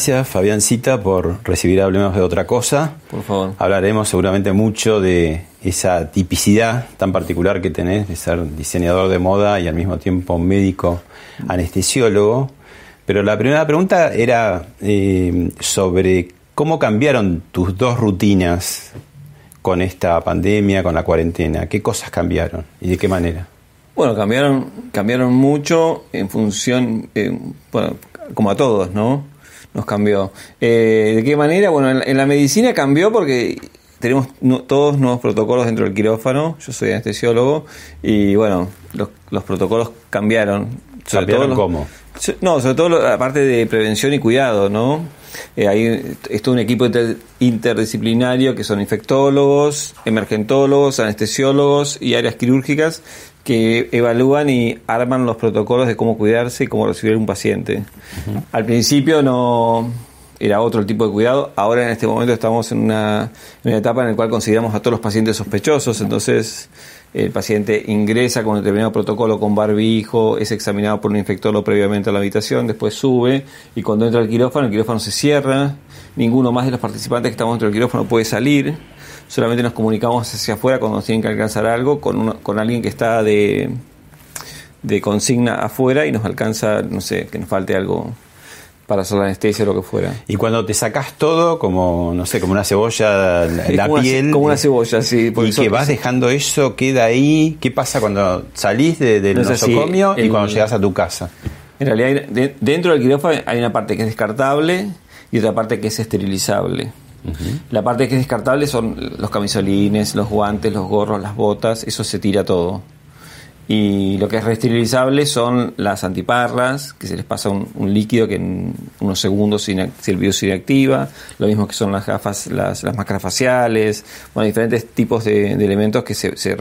Gracias, Fabiancita, por recibir Hablemos de otra cosa. Por favor. Hablaremos seguramente mucho de esa tipicidad tan particular que tenés de ser diseñador de moda y al mismo tiempo médico anestesiólogo. Pero la primera pregunta era eh, sobre cómo cambiaron tus dos rutinas con esta pandemia, con la cuarentena. ¿Qué cosas cambiaron y de qué manera? Bueno, cambiaron, cambiaron mucho en función, eh, bueno, como a todos, ¿no? Nos cambió. Eh, ¿De qué manera? Bueno, en, la medicina cambió porque tenemos todos nuevos protocolos dentro del quirófano. Yo soy anestesiólogo y bueno, los, protocolos cambiaron. ¿Cambiaron cómo? No, sobre todo la parte de prevención y cuidado, ¿no? Eh, hay es un equipo interdisciplinario que son infectólogos, emergentólogos, anestesiólogos y áreas quirúrgicas que evalúan y arman los protocolos de cómo cuidarse y cómo recibir un paciente. Al principio no era otro tipo de cuidado, ahora en este momento estamos en una, en una etapa en la cual consideramos a todos los pacientes sospechosos, entonces el paciente ingresa con un determinado protocolo con barbijo, es examinado por un infectólogo previamente a la habitación, después sube y cuando entra al quirófano, el quirófano se cierra, ninguno más de los participantes que estamos dentro del quirófano puede salir solamente nos comunicamos hacia afuera cuando nos tienen que alcanzar algo con, con alguien que está de, de consigna afuera y nos alcanza, no sé, que nos falte algo para hacer la anestesia o lo que fuera. Y cuando te sacas todo, como, no sé, como una cebolla, la, piel. como una cebolla, sí. y que vas dejando eso, queda ahí. ¿Qué pasa cuando salís del nosocomio y cuando llegas a tu casa? En realidad, dentro del quirófano hay una parte que es descartable y otra parte que es esterilizable. La parte que es descartable son los camisolines, los guantes, los gorros, las botas, eso se tira todo. Y lo que es reesterilizable son las antiparras, que se les pasa un, líquido que en unos segundos si el virus se inactiva, lo mismo que son las gafas, las, máscaras faciales, bueno, diferentes tipos de, elementos que se, se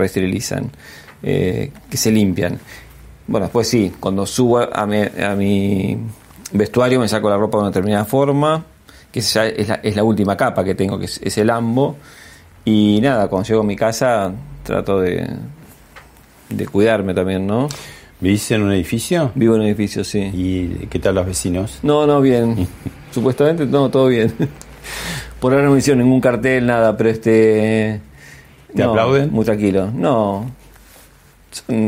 eh, que se limpian. Bueno, después sí, cuando subo a a mi vestuario me saco la ropa de una determinada forma, que es, la, última capa que tengo, que es, el ambo. Y nada, cuando llego a mi casa trato de, de cuidarme también, ¿no? ¿Vivís en un edificio? Vivo en un edificio, sí. ¿Y qué tal los vecinos? No, no, bien. Supuestamente, no, todo bien. Por ahora no me hicieron ningún cartel, nada, pero este... ¿Te aplauden? Muy tranquilo. No.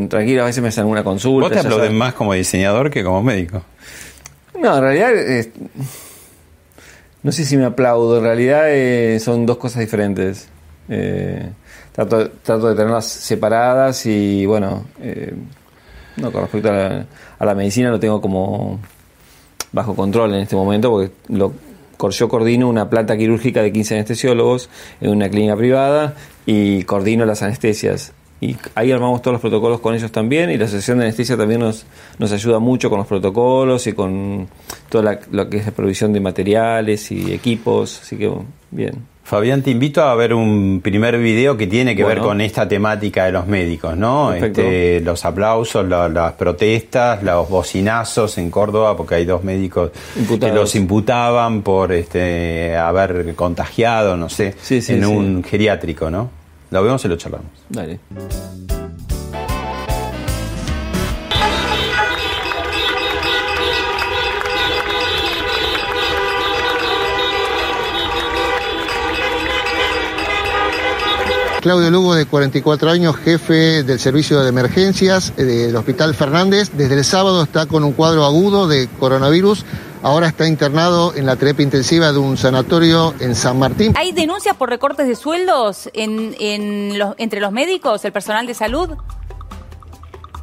Tranquilo, a veces me hacen una consulta. ¿Vos te aplauden más como diseñador que como médico? No, en realidad... No sé si me aplaudo, en realidad eh, son dos cosas diferentes. Eh, trato, de tenerlas separadas y bueno, eh, no, con respecto a la, medicina lo tengo como bajo control en este momento porque lo, yo coordino una planta quirúrgica de 15 anestesiólogos en una clínica privada y coordino las anestesias y ahí armamos todos los protocolos con ellos también y la asociación de anestesia también nos, nos ayuda mucho con los protocolos y con toda lo que es la provisión de materiales y equipos, así que bien. Fabián, te invito a ver un primer video que tiene que ver con esta temática de los médicos, ¿no? Este, los aplausos, las protestas, los bocinazos en Córdoba, porque hay dos médicos que los imputaban por este, haber contagiado, no sé, en un geriátrico, ¿no? Lo vemos y lo charlamos. Dale. Claudio Lugo, de 44 años, jefe del servicio de emergencias eh, del Hospital Fernández. Desde el sábado está con un cuadro agudo de coronavirus Ahora está internado en la terapia intensiva de un sanatorio en San Martín. ¿Hay denuncias por recortes de sueldos en, en los, entre los médicos, el personal de salud?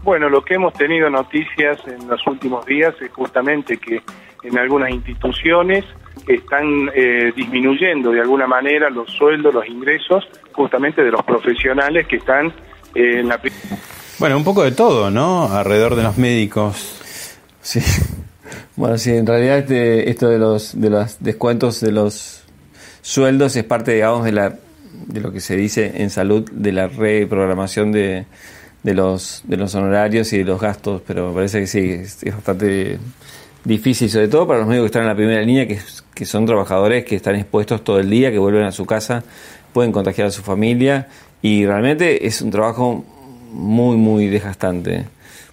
Bueno, lo que hemos tenido noticias en los últimos días es justamente que en algunas instituciones están eh, disminuyendo de alguna manera los sueldos, los ingresos, justamente de los profesionales que están eh, en la... Bueno, un poco de todo, ¿no? Alrededor de los médicos. Sí. Bueno, sí, en realidad este, esto de los, de los descuentos de los sueldos es parte, digamos, de, la, de lo que se dice en salud, de la reprogramación de, de, los, de los honorarios y de los gastos, pero me parece que sí, es, bastante difícil, sobre todo para los médicos que están en la primera línea, que son trabajadores que están expuestos todo el día, que vuelven a su casa, pueden contagiar a su familia y realmente es un trabajo muy, muy desgastante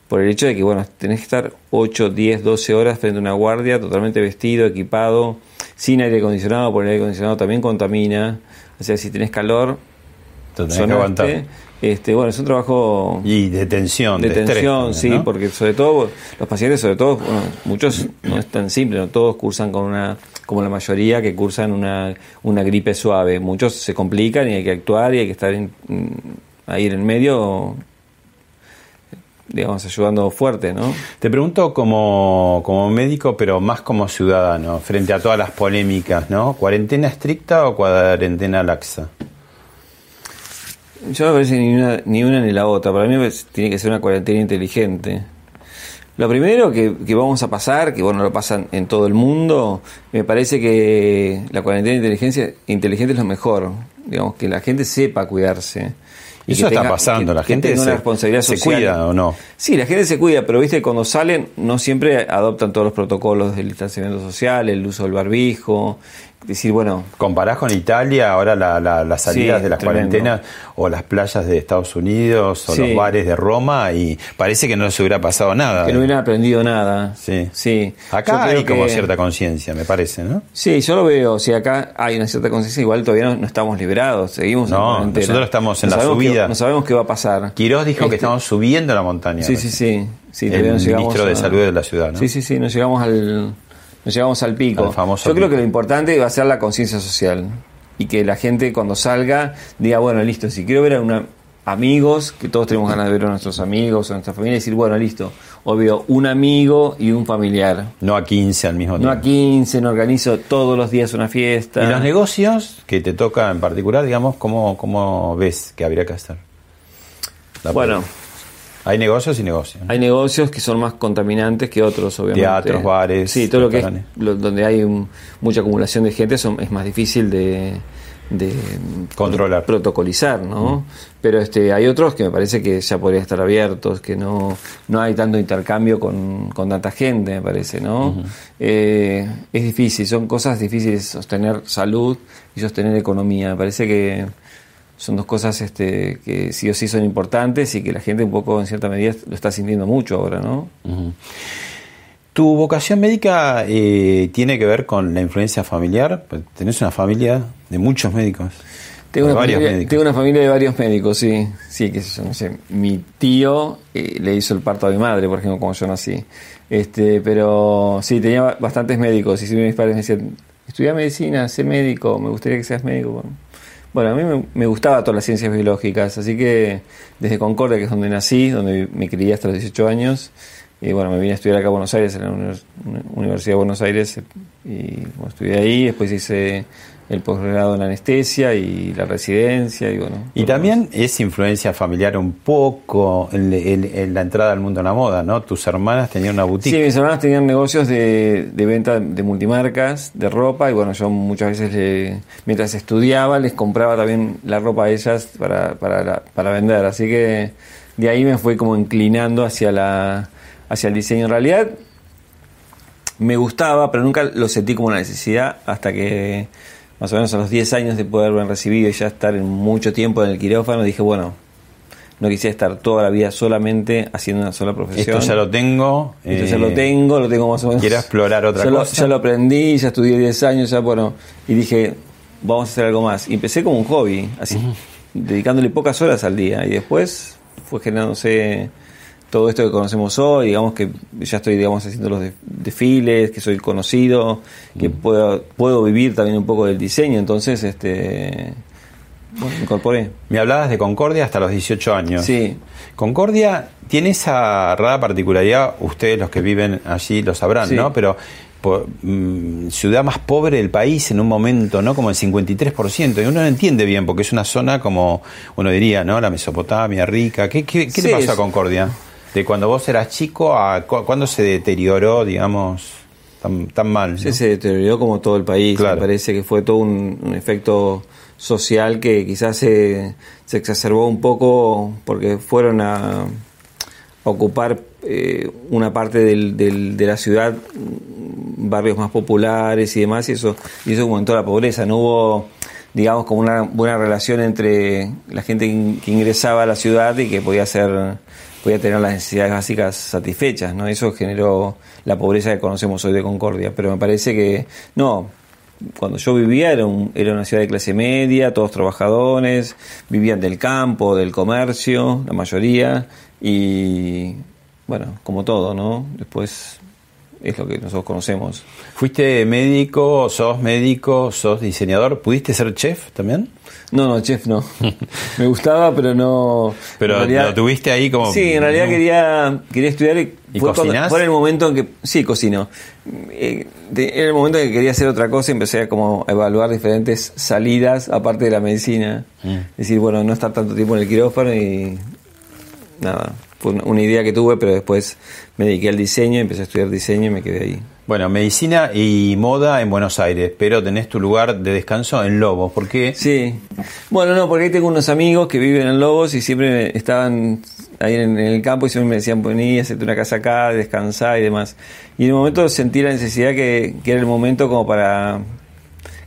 por el hecho de que, bueno, tenés que estar 8, 10, 12 horas frente a una guardia, totalmente vestido, equipado, sin aire acondicionado, porque el aire acondicionado también contamina. O sea, si tenés calor, tenés que aguantar. Este, bueno, es un trabajo... Y de tensión, de, de tensión, estrés, sí, ¿no? porque sobre todo los pacientes, sobre todo, bueno, muchos no es tan simple, no todos cursan con una, como la mayoría que cursan una, una gripe suave. Muchos se complican y hay que actuar y hay que estar en- ahí en el medio, digamos, ayudando fuerte, ¿no? Te pregunto como, como médico, pero más como ciudadano, frente a todas las polémicas, ¿no? ¿Cuarentena estricta o cuarentena laxa? Yo no me parece ni una, ni una ni la otra. Para mí pues, tiene que ser una cuarentena inteligente. Lo primero que, que vamos a pasar, que bueno, lo pasan en todo el mundo, me parece que la cuarentena inteligencia, inteligente es lo mejor. Digamos, que la gente sepa cuidarse. Y Eso está tenga- pasando, que- la que gente tenga una se- responsabilidad se social. cuida, ¿o no? Sí, la gente se cuida, pero viste, cuando salen no siempre adoptan todos los protocolos del distanciamiento social, el uso del barbijo. Decir, bueno, ¿Comparás con Italia ahora la- la- las salidas Sí, de las tremendo. cuarentenas o las playas de Estados Unidos o Sí. los bares de Roma y parece que no les hubiera pasado nada? que no hubieran aprendido nada. Sí. Sí. Acá hay como cierta conciencia, me parece, ¿no? Sí, yo lo veo. Si acá hay una cierta conciencia, igual todavía no, no estamos liberados. Seguimos en No, cuarentena. nosotros estamos en No la subida. no sabemos qué va a pasar. Quirós dijo que Este- estamos subiendo la montaña. Sí, sí, sí. sí El llegamos ministro de a- Salud de la ciudad, ¿no? Sí, sí, sí. Nos llegamos al, nos llegamos al pico. Al famoso yo creo que lo importante va a ser la conciencia social. Y que la gente cuando salga diga, bueno, listo, si quiero ver a una amigos, que todos tenemos ganas de ver a nuestros amigos, a nuestra familia, y decir, bueno, listo, o veo un amigo y un familiar. No a 15 al mismo No tiempo. a 15, no organizo todos los días una fiesta. ¿Y los negocios que te toca en particular, digamos, cómo, cómo ves que habría que hacer? La Bueno, Hay negocios y negocios. hay negocios que son más contaminantes que otros, obviamente. Teatros, bares, Sí, todo lo que es restaurantes. lo- donde hay un- mucha acumulación de gente son, es más difícil de, de Controlar. Mm. protocolizar, ¿no? Pero este hay otros que me parece que ya podrían estar abiertos, que no, no hay tanto intercambio con, con tanta gente, me parece, ¿no? Eh, es difícil, son cosas difíciles sostener salud y sostener economía. Me parece que son dos cosas este, que sí o sí son importantes y que la gente un poco en cierta medida lo está sintiendo mucho ahora, ¿no? ¿Tu vocación médica eh, tiene que ver con la influencia familiar? Pues Tenés una familia de muchos médicos. Tengo una, varios familia, médicos. tengo una familia de varios médicos, sí. Sí, que yo no sé. Mi tío eh, le hizo el parto a mi madre, por ejemplo, como yo nací. Este, pero sí, tenía ba- bastantes médicos. Y siempre mis padres me decían, estudia medicina, sé médico, me gustaría que seas médico. Bueno, Bueno, a mí me, gustaba todas las ciencias biológicas, así que desde Concordia, que es donde nací, donde me crié hasta los 18 años, y bueno, me vine a estudiar acá a Buenos Aires, en la Univers- Universidad de Buenos Aires, y bueno, estudié ahí, después hice el posgrado en anestesia y la residencia, y bueno. Y también es influencia familiar un poco en, en- en la entrada al mundo de la moda, ¿no? Tus hermanas tenían una Sí, boutique. mis hermanas tenían negocios de, de venta de multimarcas, de ropa, y bueno, yo muchas veces, le- mientras estudiaba, les compraba también la ropa a ellas para, para, la- para vender. Así que de ahí me fui como inclinando hacia, la, hacia el diseño. En realidad me gustaba, pero nunca lo sentí como una necesidad hasta que más o menos a los 10 años de poder haberme recibido y ya estar en mucho tiempo en el quirófano, dije, bueno, no quisiera estar toda la vida solamente haciendo una sola profesión. Esto ya lo tengo. Esto eh, ya lo tengo, lo tengo más o menos. ¿Quiero explorar otra ya lo- cosa? ya lo aprendí, ya estudié 10 años, ya bueno. Y dije, vamos a hacer algo más. Y empecé como un hobby, así. dedicándole pocas horas al día y después fue generándose todo esto que conocemos hoy, digamos que ya estoy digamos haciendo los desfiles, que soy conocido, que puedo, puedo vivir también un poco del diseño, entonces este bueno, incorporé. Me hablabas de Concordia hasta los 18 años. Sí. Concordia tiene esa rara particularidad, ustedes los que viven allí lo sabrán, Sí. ¿no? Pero po- mm, ciudad más pobre del país en un momento, ¿no? Como el 53%. Y uno no entiende bien, porque es una zona como, uno diría, ¿no? La Mesopotamia, rica. ¿Qué, qué, qué Sí, le pasó a Concordia? De cuando vos eras chico a cu- cuándo se deterioró, digamos, tan, tan mal. ¿no? Sí, se deterioró como todo el país. Claro. Me parece que fue todo un, un efecto social que quizás se, se exacerbó un poco porque fueron a ocupar eh, una parte del, del- de la ciudad, mm, barrios más populares y demás, y eso, y eso aumentó la pobreza. No hubo, digamos, como una buena relación entre la gente que ingresaba a la ciudad y que podía hacer, podía tener las necesidades básicas satisfechas, ¿no? Eso generó la pobreza que conocemos hoy de Concordia. Pero me parece que, no, cuando yo vivía era, un- era una ciudad de clase media, todos trabajadores, vivían del campo, del comercio, la mayoría, y bueno, como todo, ¿no? Después es lo que nosotros conocemos. ¿Fuiste médico, sos médico, sos diseñador? ¿Pudiste ser chef también? No, no, chef no. Me gustaba, pero no. Pero realidad- lo tuviste ahí como... Sí, en realidad quería, quería estudiar y, ¿Y fue, cuando- cocinás? fue en el momento en que. Sí, cocino. Eh, de- en el momento en que quería hacer otra cosa, empecé a como evaluar diferentes salidas aparte de la medicina. Mm. Decir, bueno, no estar tanto tiempo en el quirófano y. Nada. Fue una- una idea que tuve, pero después me dediqué al diseño, empecé a estudiar diseño y me quedé ahí. Bueno, medicina y moda en Buenos Aires, pero tenés tu lugar de descanso en Lobos. ¿Por qué? Sí. Bueno, no, porque ahí tengo unos amigos que viven en Lobos y siempre estaban ahí en, el campo y siempre me decían, vení, hacete una casa acá, descansá y demás. Y en un momento sentí la necesidad que, que era el momento como para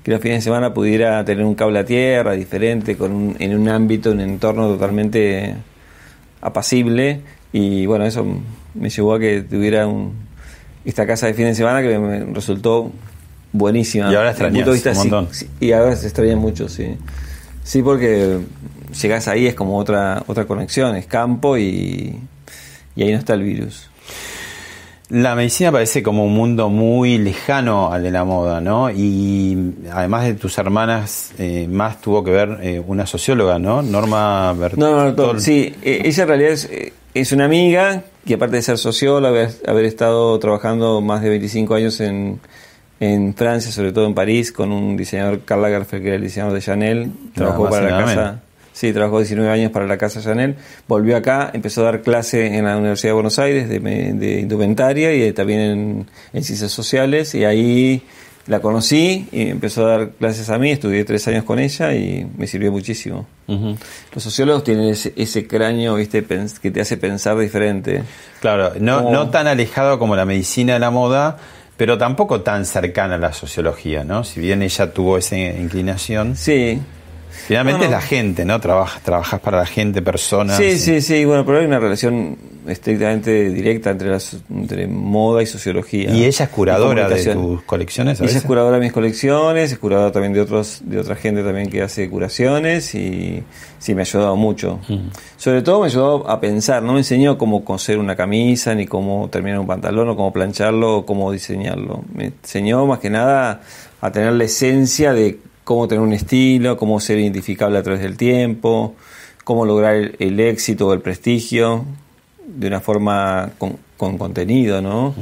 que los fines de semana pudiera tener un cable a tierra diferente, con un- en un ámbito, un entorno totalmente apacible. Y bueno, eso me llevó a que tuviera un, esta casa de fin de semana que me resultó buenísima. Y ahora punto de extrañas un sí, montón. sí, y ahora se extraña mucho, sí. Sí, porque llegás ahí es como otra otra conexión, es campo y, y ahí no está el virus. La medicina parece como un mundo muy lejano al de la moda, ¿no? Y además de tus hermanas, eh, más tuvo que ver eh, una socióloga, ¿no? Norma Bertol. No, no, no, sí, eh, ella en realidad es, eh, es una amiga que aparte de ser socióloga, haber, haber estado trabajando más de 25 años en, en Francia, sobre todo en París, con un diseñador, Karl Lagerfeld, que era el diseñador de Chanel, trabajó para la casa... menos. Sí, trabajó 19 años para la Casa Chanel, volvió acá, empezó a dar clase en la Universidad de Buenos Aires de, me- de indumentaria y de- también en, en ciencias sociales. Y ahí la conocí y empezó a dar clases a mí, estudié tres años con ella y me sirvió muchísimo. Los sociólogos tienen ese, ese cráneo ¿viste? que te hace pensar diferente. Claro, no, Como- no tan alejado como la medicina de la moda, pero tampoco tan cercana a la sociología, ¿no? Si bien ella tuvo esa inclinación. Sí, Finalmente No, no. es la gente, ¿no? Trabajas, trabajas para la gente, personas. sí, sí, sí, bueno, pero hay una relación estrictamente directa entre, las, entre moda y sociología. Y ella es curadora de tus colecciones. a Ella es curadora de mis colecciones, es curadora también de otros de otra gente también que hace curaciones y sí me ha ayudado mucho. Sobre todo me ayudó a pensar, no me enseñó cómo coser una camisa, ni cómo terminar un pantalón, o cómo plancharlo, o cómo diseñarlo. Me enseñó más que nada a tener la esencia de cómo tener un estilo, cómo ser identificable a través del tiempo, cómo lograr el, el éxito o el prestigio de una forma con, con contenido, ¿no?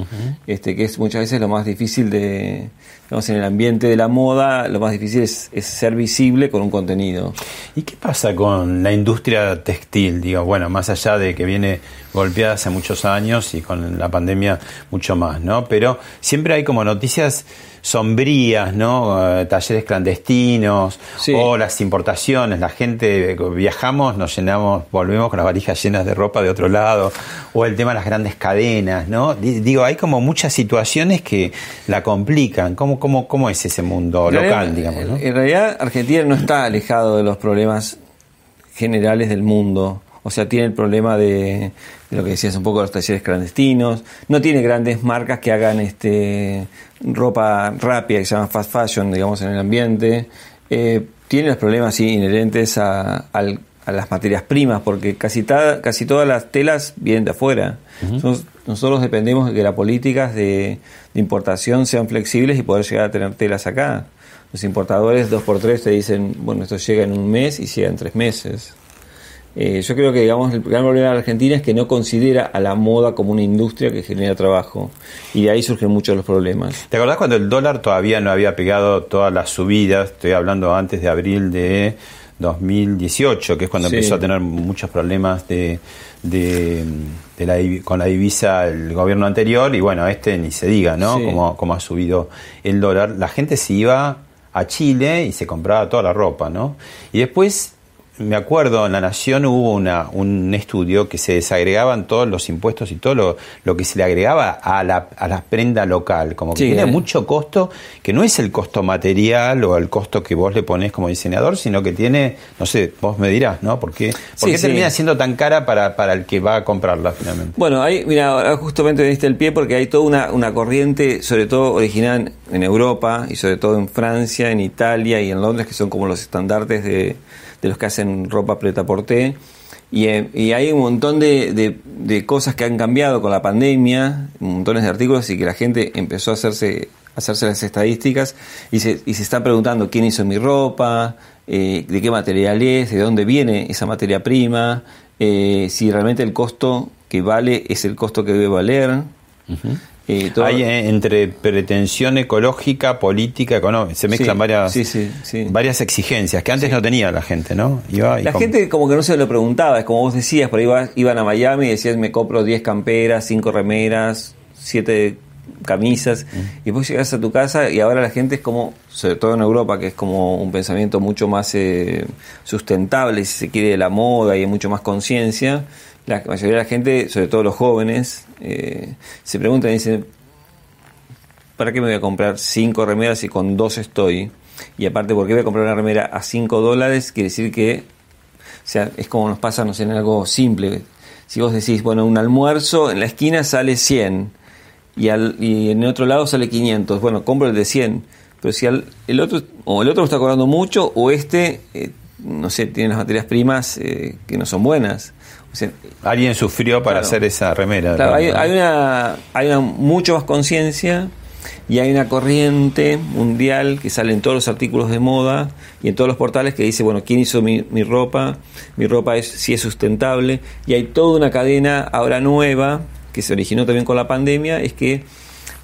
este, que es muchas veces lo más difícil de, digamos, en el ambiente de la moda, lo más difícil es, es ser visible con un contenido. ¿Y qué pasa con la industria textil? Digo, bueno, más allá de que viene golpeada hace muchos años y con la pandemia mucho más, ¿no? Pero siempre hay como noticias sombrías, ¿no? Eh, talleres clandestinos Sí. o las importaciones. La gente eh, viajamos, nos llenamos, volvemos con las valijas llenas de ropa de otro lado o el tema de las grandes cadenas, ¿no? Di- Digo, hay como muchas situaciones que la complican. ¿Cómo, cómo, cómo es ese mundo local, digamos, ¿no? En realidad, Argentina no está alejado de los problemas generales del mundo. O sea, tiene el problema de, de lo que decías un poco, los talleres clandestinos. No tiene grandes marcas que hagan este ropa rápida, que se llama fast fashion, digamos, en el ambiente. Eh, tiene los problemas sí, inherentes a, al- a las materias primas, porque casi, ta- casi todas las telas vienen de afuera. Nos- nosotros dependemos de que las políticas de, importación sean flexibles y poder llegar a tener telas acá. Los importadores dos por tres te dicen, bueno, esto llega en un mes y llega en tres meses. Eh, yo creo que digamos el gran problema de la Argentina es que no considera a la moda como una industria que genera trabajo y de ahí surgen muchos los problemas. ¿Te acordás cuando el dólar todavía no había pegado todas las subidas? Estoy hablando antes de abril de 2018, que es cuando Sí. empezó a tener muchos problemas de, de, de la, con la divisa el gobierno anterior y bueno, este ni se diga, ¿no? Sí. Como, como ha subido el dólar. La gente se iba a Chile y se compraba toda la ropa, ¿no? Y después me acuerdo, en La Nación hubo una, un estudio que se desagregaban todos los impuestos y todo lo, lo que se le agregaba a la, a la prenda local. Como que Sí, tiene eh. mucho costo, que no es el costo material o el costo que vos le ponés como diseñador, sino que tiene, no sé, vos me dirás, ¿no? ¿Por qué, por Sí, qué sí. termina siendo tan cara para, para el que va a comprarla finalmente? Bueno, ahí, mira, justamente me diste el pie porque hay toda una, una corriente, sobre todo original en Europa y sobre todo en Francia, en Italia y en Londres, que son como los estandartes de, de los que hacen ropa preta porté. Y, eh, y hay un montón de, de- cosas que han cambiado con la pandemia, montones de artículos y que la gente empezó a hacerse, hacerse las estadísticas y se, y se está preguntando quién hizo mi ropa, eh, de qué material es, de dónde viene esa materia prima, eh, si realmente el costo que vale es el costo que debe valer. Todo- Hay eh, entre pretensión ecológica, política, económica, se mezclan Sí, varias, sí, sí, sí. varias exigencias que antes no tenía la gente, ¿no? Iba La gente como que no se lo preguntaba, es como vos decías, por ahí iba- iban a Miami y decías me compro 10 camperas, 5 remeras, 7 camisas, y después llegas a tu casa y ahora la gente es como, sobre todo en Europa, que es como un pensamiento mucho más eh, sustentable, si se quiere, de la moda y hay mucho más conciencia, la mayoría de la gente, sobre todo los jóvenes, eh, se preguntan y dicen, ¿para qué me voy a comprar cinco remeras si con dos estoy? Y aparte, ¿por qué voy a comprar una remera a 5 dólares? Quiere decir que, o sea, es como nos pasa, no sé, en algo simple. Si vos decís, bueno, un almuerzo en la esquina sale 100 y, al, y en otro lado sale 500, bueno, compro el de 100. Pero si al- el otro, o el otro está cobrando mucho, o este, eh, no sé, tiene las materias primas eh, que no son buenas. Alguien sufrió para Claro. hacer esa remera. Hay, hay una, hay una mucho más conciencia y hay una corriente mundial que sale en todos los artículos de moda y en todos los portales que dice, bueno, ¿quién hizo mi, mi ropa? Mi ropa es si es sustentable y hay toda una cadena ahora nueva que se originó también con la pandemia, es que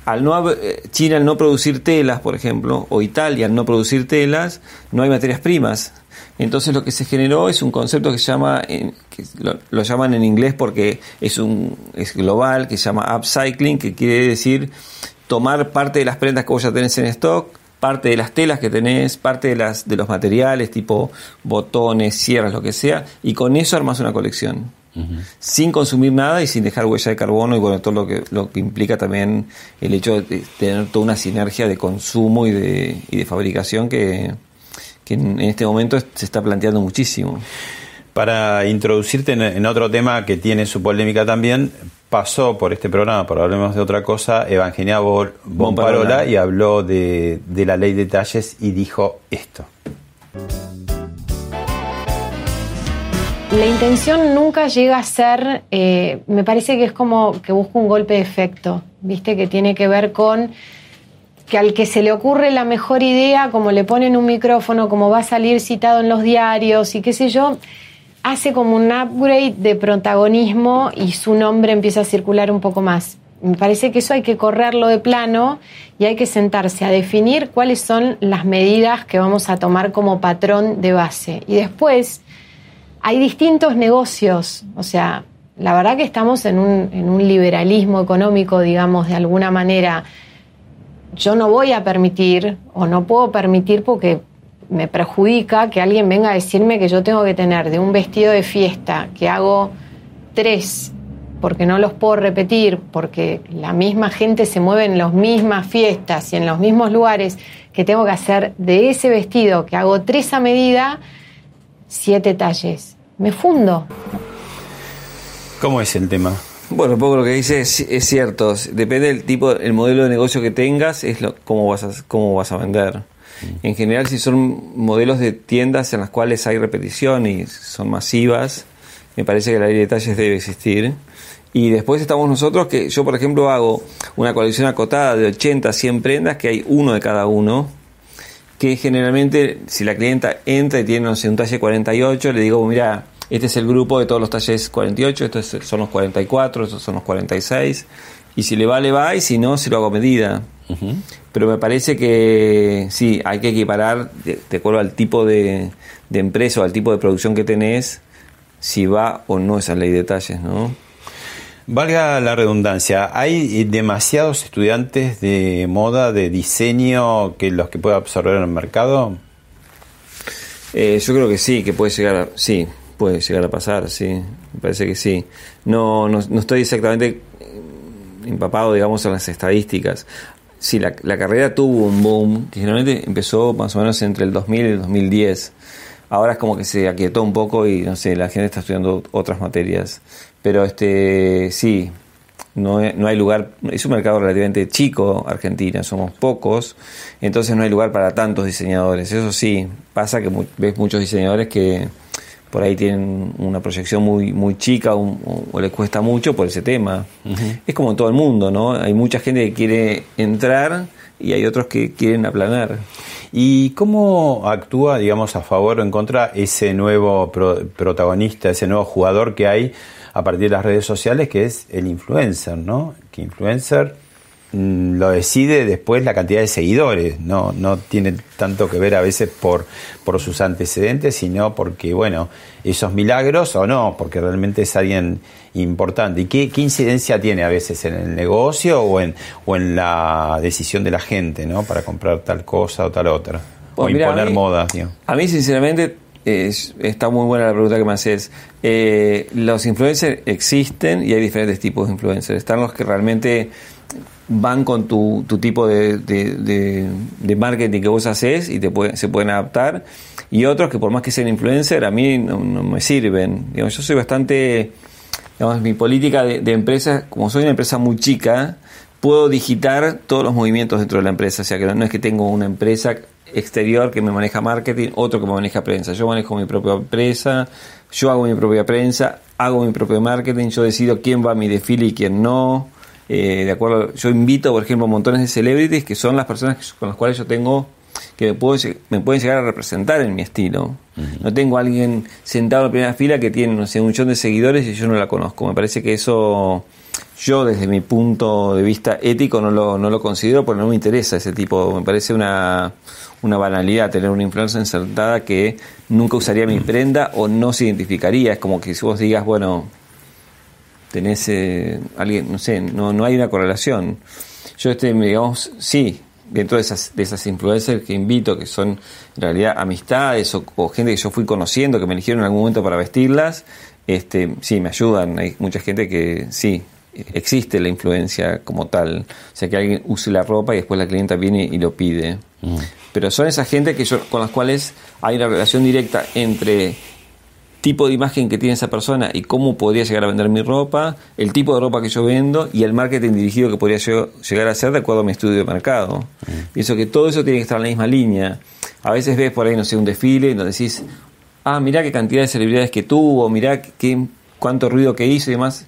al no eh, China al no producir telas, por ejemplo, o Italia al no producir telas, no hay materias primas. Entonces lo que se generó es un concepto que se llama, que lo, lo llaman en inglés porque es un es global, que se llama upcycling, que quiere decir tomar parte de las prendas que vos ya tenés en stock, parte de las telas que tenés, parte de las de los materiales tipo botones, sierras, lo que sea, y con eso armas una colección. Sin consumir nada y sin dejar huella de carbono y bueno todo lo que lo que implica también el hecho de tener toda una sinergia de consumo y de, y de fabricación que, que en, en este momento se está planteando muchísimo Para introducirte en, en otro tema que tiene su polémica también, pasó por este programa, por hablemos de otra cosa, Evangelina Bonparola. y habló de, de la ley de talles y dijo esto. La intención nunca llega a ser, eh, me parece que es como que busca un golpe de efecto, ¿viste? Que tiene que ver con que al que se le ocurre la mejor idea, como le ponen un micrófono, como va a salir citado en los diarios y qué sé yo, hace como un upgrade de protagonismo y su nombre empieza a circular un poco más. Me parece que eso hay que correrlo de plano y hay que sentarse a definir cuáles son las medidas que vamos a tomar como patrón de base. Y después hay distintos negocios, o sea, la verdad que estamos en un, en un liberalismo económico, digamos, de alguna manera. Yo no voy a permitir, o no puedo permitir porque me perjudica que alguien venga a decirme que yo tengo que tener de un vestido de fiesta que hago tres, porque no los puedo repetir, porque la misma gente se mueve en las mismas fiestas y en los mismos lugares, que tengo que hacer de ese vestido que hago tres a medida, siete talles. Me fundo. ¿Cómo es el tema? Bueno un poco lo que dice es, es cierto. Depende del tipo el modelo de negocio que tengas es lo, cómo vas a cómo vas a vender. En general, si son modelos de tiendas en las cuales hay repetición y son masivas, me parece que la ley de detalles debe existir. Y después estamos nosotros, que yo por ejemplo hago una colección acotada de 80, 100 prendas, que hay uno de cada uno, que generalmente si la clienta entra y tiene, no sé, un talle 48, le digo, mira, este es el grupo de todos los talles 48, estos son los 44, estos son los 46, y si le va, le va, y si no, se lo hago a medida. Pero me parece que sí, hay que equiparar de, acuerdo al tipo de, de empresa o al tipo de producción que tenés, si va o no esa ley de detalles, ¿no? Valga la redundancia, ¿hay demasiados estudiantes de moda, de diseño, que los que pueda absorber en el mercado? Eh, yo creo que sí, que puede llegar a, sí, puede llegar a pasar, sí, me parece que sí. No, no, estoy exactamente empapado, digamos, en las estadísticas. Sí, la, la carrera tuvo un boom, que generalmente empezó más o menos entre el 2000 y el 2010 ahora es como que se aquietó un poco y no sé, la gente está estudiando otras materias. Pero este sí, no, no hay lugar, es un mercado relativamente chico, Argentina, somos pocos, entonces no hay lugar para tantos diseñadores. Eso sí, pasa que ves muchos diseñadores que por ahí tienen una proyección muy muy chica o, les cuesta mucho por ese tema. Es como en todo el mundo, ¿no? Hay mucha gente que quiere entrar y hay otros que quieren aplanar. ¿Y cómo actúa, digamos, a favor o en contra ese nuevo protagonista, ese nuevo jugador que hay a partir de las redes sociales, que es el influencer, ¿no? Que influencer lo decide después la cantidad de seguidores, no, no tiene tanto que ver a veces por, por sus antecedentes, sino porque, bueno, esos milagros o no, porque realmente es alguien importante. ¿Y qué, qué incidencia tiene a veces en el negocio o en, o en la decisión de la gente, ¿no? Para comprar tal cosa o tal otra. o imponer moda. A mí, sinceramente, está muy buena la pregunta que me haces. Eh, los influencers existen y hay diferentes tipos de influencers. Están los que realmente van con tu, tu tipo de, marketing que vos haces y te se pueden adaptar. Y otros que por más que sean influencer, a mí no, me sirven. yo soy bastante, digamos, mi política de, de empresa, como soy una empresa muy chica, puedo digitar todos los movimientos dentro de la empresa. O sea, que no, es que tengo una empresa exterior que me maneja marketing, otro que me maneja prensa. Yo manejo mi propia empresa, yo hago mi propia prensa, hago mi propio marketing, yo decido quién va a mi desfile y quién no. Eh, de acuerdo, yo invito, por ejemplo, a montones de celebrities que son las personas con las cuales yo tengo que me, puedo, me pueden llegar a representar en mi estilo. No tengo a alguien sentado en la primera fila que tiene, no sé, un millón de seguidores y yo no la conozco. Me parece que eso, yo desde mi punto de vista ético no lo, no lo considero porque no me interesa ese tipo. Me parece una, una banalidad tener una influencia insertada que nunca usaría mi prenda o no se identificaría. Es como que si vos digas, bueno, tenés eh, alguien, no sé, no, no hay una correlación. Yo, este, digamos, sí, dentro de esas, de esas influencers que invito, que son en realidad amistades o, gente que yo fui conociendo, que me eligieron en algún momento para vestirlas, este, sí, me ayudan. Hay mucha gente que sí, existe la influencia como tal. O sea, que alguien use la ropa y después la clienta viene y lo pide. Mm. Pero son esa gente que yo, con las cuales hay una relación directa entre tipo de imagen que tiene esa persona y cómo podría llegar a vender mi ropa, el tipo de ropa que yo vendo y el marketing dirigido que podría llegar a ser de acuerdo a mi estudio de mercado. Mm. Pienso que todo eso tiene que estar en la misma línea. A veces ves por ahí, no sé, un desfile donde decís, ah, mirá qué cantidad de celebridades que tuvo, mirá qué, cuánto ruido que hizo y demás.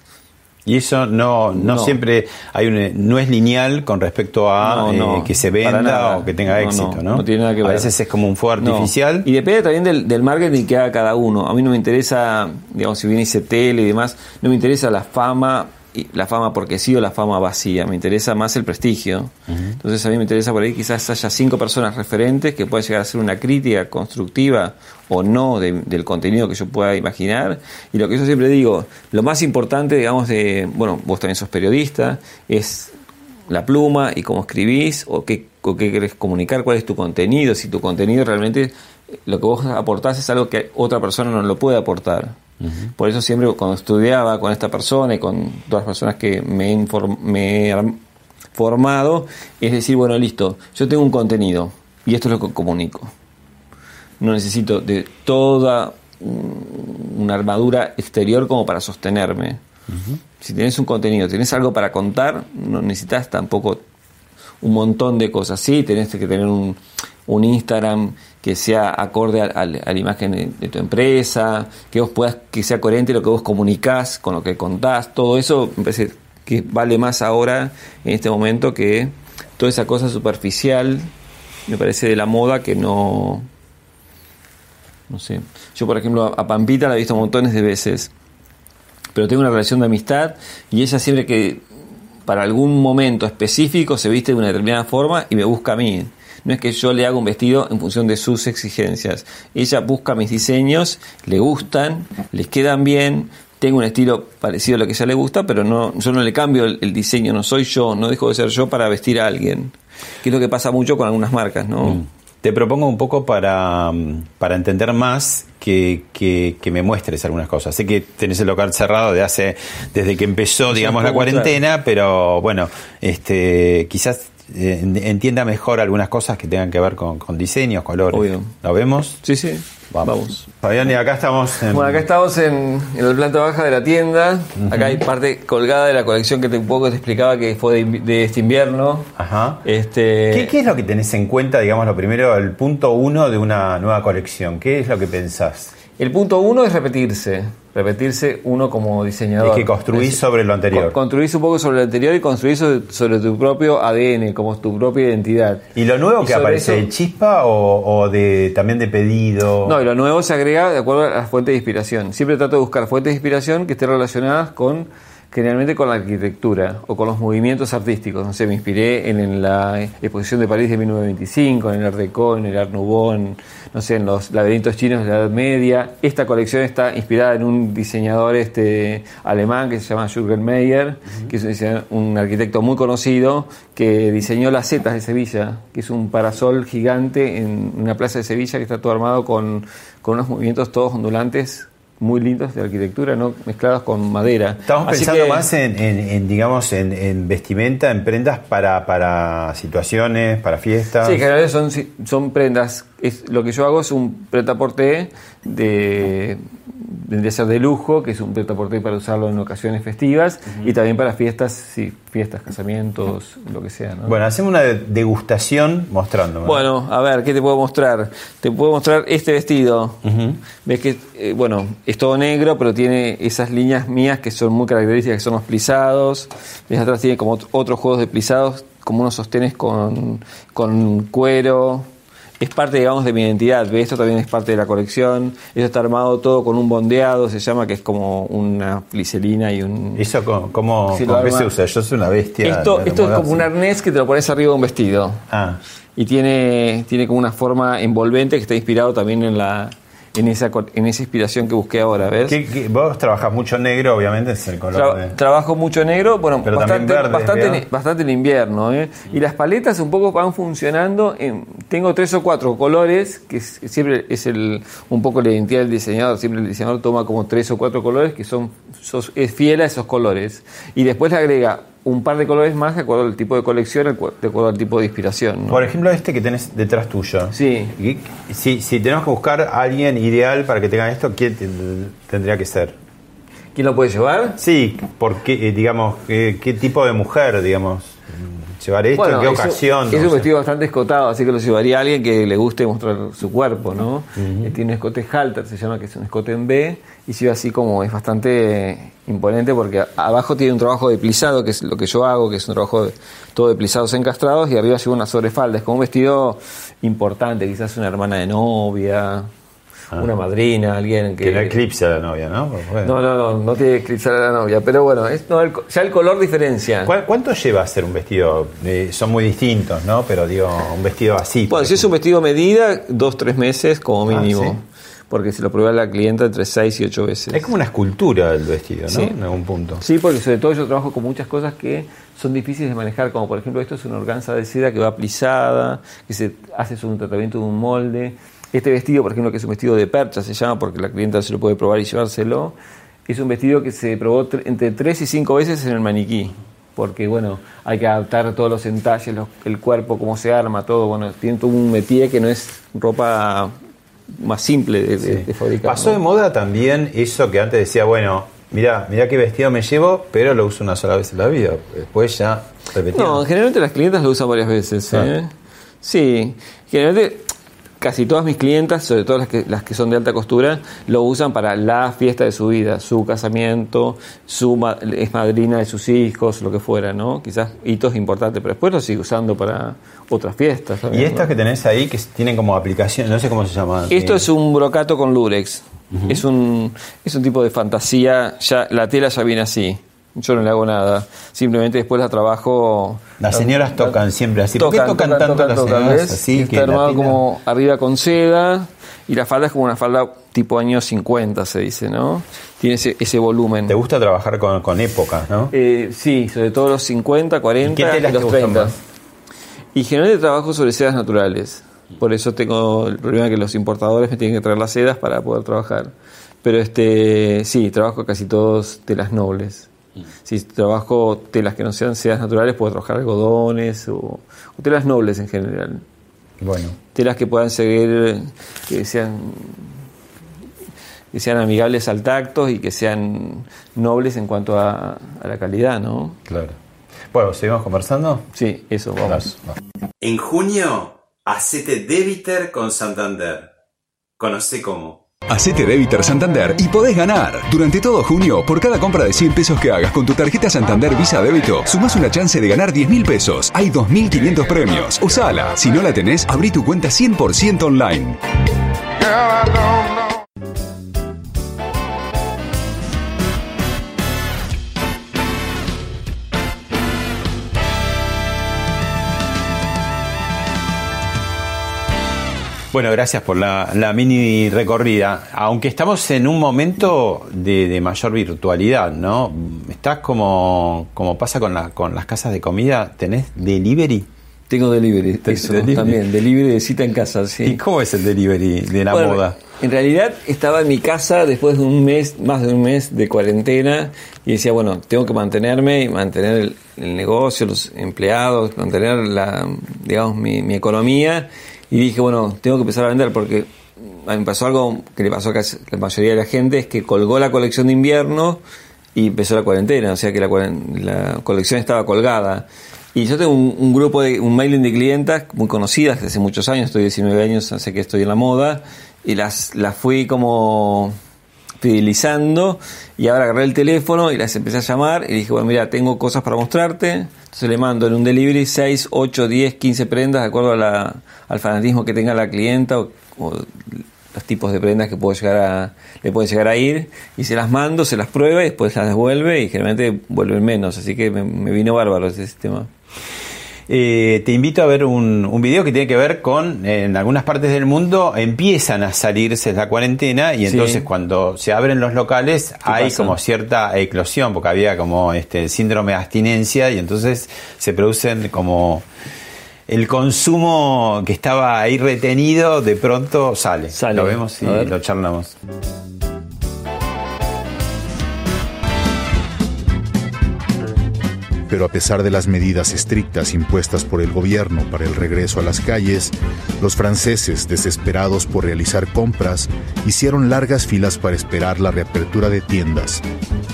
Y eso no, no, siempre hay un, no es lineal con respecto a eh, que se venda o que tenga éxito, ¿no? tiene nada que ver. A veces es como un fuego artificial. Y depende también del, del, marketing que haga cada uno. A mí no me interesa, digamos, si bien hice tele y demás, no me interesa la fama la fama porque sí o la fama vacía, me interesa más el prestigio. Entonces a mí me interesa por ahí quizás haya cinco personas referentes que puedan llegar a hacer una crítica constructiva o no del contenido que yo pueda imaginar. Y lo que yo siempre digo, lo más importante, digamos, de, bueno, vos también sos periodista, es la pluma y cómo escribís o qué, o qué querés comunicar, cuál es tu contenido, si tu contenido realmente lo que vos aportás es algo que otra persona no lo puede aportar. Por eso siempre cuando estudiaba con esta persona y con todas las personas que me he, formado, es decir, bueno, listo, yo tengo un contenido y esto es lo que comunico. No necesito de toda una armadura exterior como para sostenerme. Si tienes un contenido, tienes algo para contar, no necesitas tampoco un montón de cosas. Sí, tenés que tener un, un Instagram que sea acorde a, la imagen de, de tu empresa, que vos puedas, que sea coherente lo que vos comunicás con lo que contás, todo eso me parece que vale más ahora en este momento que toda esa cosa superficial, me parece de la moda que no, no sé. Yo, por ejemplo, a Pampita la he visto montones de veces, pero tengo una relación de amistad y ella siempre que para algún momento específico se viste de una determinada forma y me busca a mí. No es que yo le haga un vestido en función de sus exigencias. Ella busca mis diseños, le gustan, les quedan bien, tengo un estilo parecido a lo que ella le gusta, pero no, yo no le cambio el, el diseño, no soy yo, no dejo de ser yo para vestir a alguien. Que es lo que pasa mucho con algunas marcas, ¿no? Te propongo un poco para, mm, para entender más que, que, que me muestres algunas cosas. Sé que tenés el local cerrado de hace, desde que empezó, digamos, la cuarentena, pero bueno, este, quizás entienda mejor algunas cosas que tengan que ver con, con diseños, colores. Obvio. ¿Lo vemos? Sí, sí. Vamos. Vamos. Fabián, y acá estamos en... Bueno, acá estamos en, en la planta baja de la tienda. Acá hay parte colgada de la colección que te, un poco te explicaba que fue de este invierno. Ajá. Este, ¿Qué, qué es lo que tenés en cuenta, digamos, lo primero, el punto uno de una nueva colección? ¿Qué es lo que pensás? El punto uno es repetirse. Repetirse uno como diseñador. Es que construís sobre lo anterior. Con- Construís un poco sobre lo anterior y construís sobre, sobre tu propio ADN, como tu propia identidad. ¿Y lo nuevo Y que aparece, eso- de chispa o, o de también de pedido? No, y lo nuevo se agrega de acuerdo a las fuentes de inspiración. Siempre trato de buscar fuentes de inspiración que estén relacionadas con, generalmente con la arquitectura o con los movimientos artísticos. No sé, me inspiré en, en la exposición de París de 1925, en el Art Deco, en el Art Nouveau, en, no sé, en los laberintos chinos de la Edad Media. Esta colección está inspirada en un diseñador este, alemán que se llama Jürgen Meyer, que es un, arquitecto muy conocido que diseñó las setas de Sevilla, que es un parasol gigante en una plaza de Sevilla que está todo armado con, con unos movimientos todos ondulantes muy lindos de arquitectura, ¿no? mezclados con madera. Estamos Así pensando que- más en, en- en, digamos, en, en vestimenta, en prendas para, para situaciones, para fiestas. Sí, generalmente son, son prendas. Es, lo que yo hago es un pretaporté de vendría a ser de lujo, que es un pretaporté para usarlo en ocasiones festivas y también para fiestas, sí, fiestas, casamientos, lo que sea. ¿no? Bueno, hacemos una degustación mostrándome. Bueno, a ver, ¿qué te puedo mostrar? Te puedo mostrar este vestido. Ves que, eh, bueno, es todo negro, pero tiene esas líneas mías que son muy características, que son los plisados. Ves atrás tiene como ot- otros juegos de plisados, como unos sostenes con, con cuero. Es parte, digamos, de mi identidad. Esto también es parte de la colección. Esto está armado todo con un bondeado, se llama, que es como una glicerina y un... ¿Eso con qué arma- se usa? Yo soy una bestia. Esto, esto es como un arnés que te lo pones arriba de un vestido Ah, y tiene, tiene como una forma envolvente que está inspirado también en la en esa en esa inspiración que busqué ahora, ¿ves? ¿Qué- qué- vos trabajás mucho negro, obviamente es el color Tra- de... Trabajo mucho negro, bueno, Pero bastante, verdes, bastante, en, bastante en invierno, ¿eh? Y las paletas un poco van funcionando. en- tengo tres o cuatro colores, que es- siempre es el un poco la identidad del diseñador. Siempre el diseñador toma como tres o cuatro colores que son sos- es fiel a esos colores. Y después le agrega un par de colores más de acuerdo al tipo de colección, de acuerdo al tipo de inspiración. ¿no? Por ejemplo, este que tenés detrás tuyo. Sí. Y- Si, si tenemos que buscar a alguien ideal para que tenga esto, ¿quién ten- tendría que ser? ¿Quién lo puede llevar? Sí, porque, eh, digamos, qué, qué tipo de mujer, digamos, llevar esto, en qué ocasión. Es un vestido bastante escotado, así que lo llevaría a alguien que le guste mostrar su cuerpo, ¿no? Tiene un escote halter, se llama que es un escote en B, y ve así como es bastante imponente porque abajo tiene un trabajo de plisado, que es lo que yo hago, que es un trabajo de, todo de plisados encastrados, y arriba lleva una sobrefalda. Es como un vestido importante, quizás una hermana de novia, una madrina, alguien que... Que no eclipse a la novia, ¿no? Pues bueno. no, no, no, no tiene que eclipsar a la novia, pero bueno, es- no, el ya el color diferencia. ¿Cuál- ¿Cuánto lleva a hacer un vestido? Eh, son muy distintos, ¿no? Pero digo, un vestido así. Bueno, si es un vestido medida, dos, tres meses como Ah, mínimo. ¿sí? Porque se lo prueba la clienta entre seis y ocho veces. Es como una escultura el vestido, ¿no? Sí. En algún punto. Sí, porque sobre todo yo trabajo con muchas cosas que son difíciles de manejar, como por ejemplo esto es una organza de seda que va plisada, que se hace un tratamiento de un molde. Este vestido, por ejemplo, que es un vestido de percha, se llama porque la clienta se lo puede probar y llevárselo, es un vestido que se probó tre- entre tres y cinco veces en el maniquí. Porque, bueno, hay que adaptar todos los entalles, los- el cuerpo, cómo se arma, todo. Bueno, tiene todo un métier que no es ropa más simple de, fabricar. Pasó ¿no? de moda también eso que antes decía, bueno, mira, mira qué vestido me llevo, pero lo uso una sola vez en la vida. Después ya repetimos. No, generalmente las clientas lo usan varias veces. Ah. ¿eh? Sí, generalmente casi todas mis clientas, sobre todo las que, las que son de alta costura, lo usan para la fiesta de su vida, su casamiento, su ma- es madrina de sus hijos, lo que fuera, ¿no? Quizás hitos importantes, pero después lo sigue usando para otras fiestas. Y estas que tenés ahí, que tienen como aplicación, no sé cómo se llama. Esto es un brocato con lurex. es, un, es un tipo de fantasía, ya la tela ya viene así. Yo no le hago nada. Simplemente después la trabajo. Las señoras tocan siempre así. ¿Por qué tocan tanto las señoras. Está que armado como arriba con seda y la falda es como una falda tipo años 50, se dice, ¿no? Tiene ese, ese volumen. Te gusta trabajar con, con épocas, ¿no? Eh, sí, sobre todo los 50, 40 ¿Y qué telas y los te gustan 30. más? Y generalmente trabajo sobre sedas naturales. Por eso tengo el problema que los importadores me tienen que traer las sedas para poder trabajar. Pero este sí, trabajo casi todos telas nobles. Si trabajo telas que no sean sedas naturales, puedo trabajar algodones o, o telas nobles en general. Bueno. Telas que puedan seguir, que sean que sean amigables al tacto y que sean nobles en cuanto a, a la calidad, ¿no? Claro. Bueno, ¿seguimos conversando? Sí, eso, vamos. En junio, hacete débiter con Santander. Conoce cómo. Hacete Débiter Santander y podés ganar. Durante todo junio, por cada compra de 100 pesos que hagas con tu tarjeta Santander Visa Débito, sumás una chance de ganar 10 mil pesos. Hay 2.500 premios. Usala. Si no la tenés, abrí tu cuenta 100% online. Bueno, gracias por la, la mini recorrida. Aunque estamos en un momento de, de mayor virtualidad, ¿no? Estás como, como pasa con, la, con las casas de comida, ¿tenés delivery? Tengo delivery, Te- eso delivery. también, delivery de cita en casa, sí. ¿Y cómo es el delivery de la Bueno, moda? En realidad estaba en mi casa después de un mes, más de un mes de cuarentena y decía, bueno, tengo que mantenerme y mantener el, el negocio, los empleados, mantener la, digamos, mi, mi economía y dije, bueno, tengo que empezar a vender porque a mí me pasó algo que le pasó a la mayoría de la gente, es que colgó la colección de invierno y empezó la cuarentena, o sea que la, la colección estaba colgada. Y yo tengo un, un grupo, de, un mailing de clientas muy conocidas desde hace muchos años, estoy 19 años, hace que estoy en la moda, y las, las fui como fidelizando, y ahora agarré el teléfono y las empecé a llamar, y dije, bueno, mira, tengo cosas para mostrarte, entonces le mando en un delivery 6, 8, 10, 15 prendas, de acuerdo a la- al fanatismo que tenga la clienta, o, los tipos de prendas que puedo llegar a, le puede llegar a ir y se las mando, se las prueba y después las devuelve y generalmente vuelven menos, así que me, me vino bárbaro ese sistema. Eh, te invito a ver un, un video que tiene que ver con, en algunas partes del mundo empiezan a salirse la cuarentena y Sí. entonces cuando se abren los locales hay pasa? como cierta eclosión, porque había como este síndrome de abstinencia y entonces se producen como el consumo que estaba ahí retenido de pronto sale. Sale. Lo vemos y lo charlamos. Pero a pesar de las medidas estrictas impuestas por el gobierno para el regreso a las calles, los franceses, desesperados por realizar compras, hicieron largas filas para esperar la reapertura de tiendas,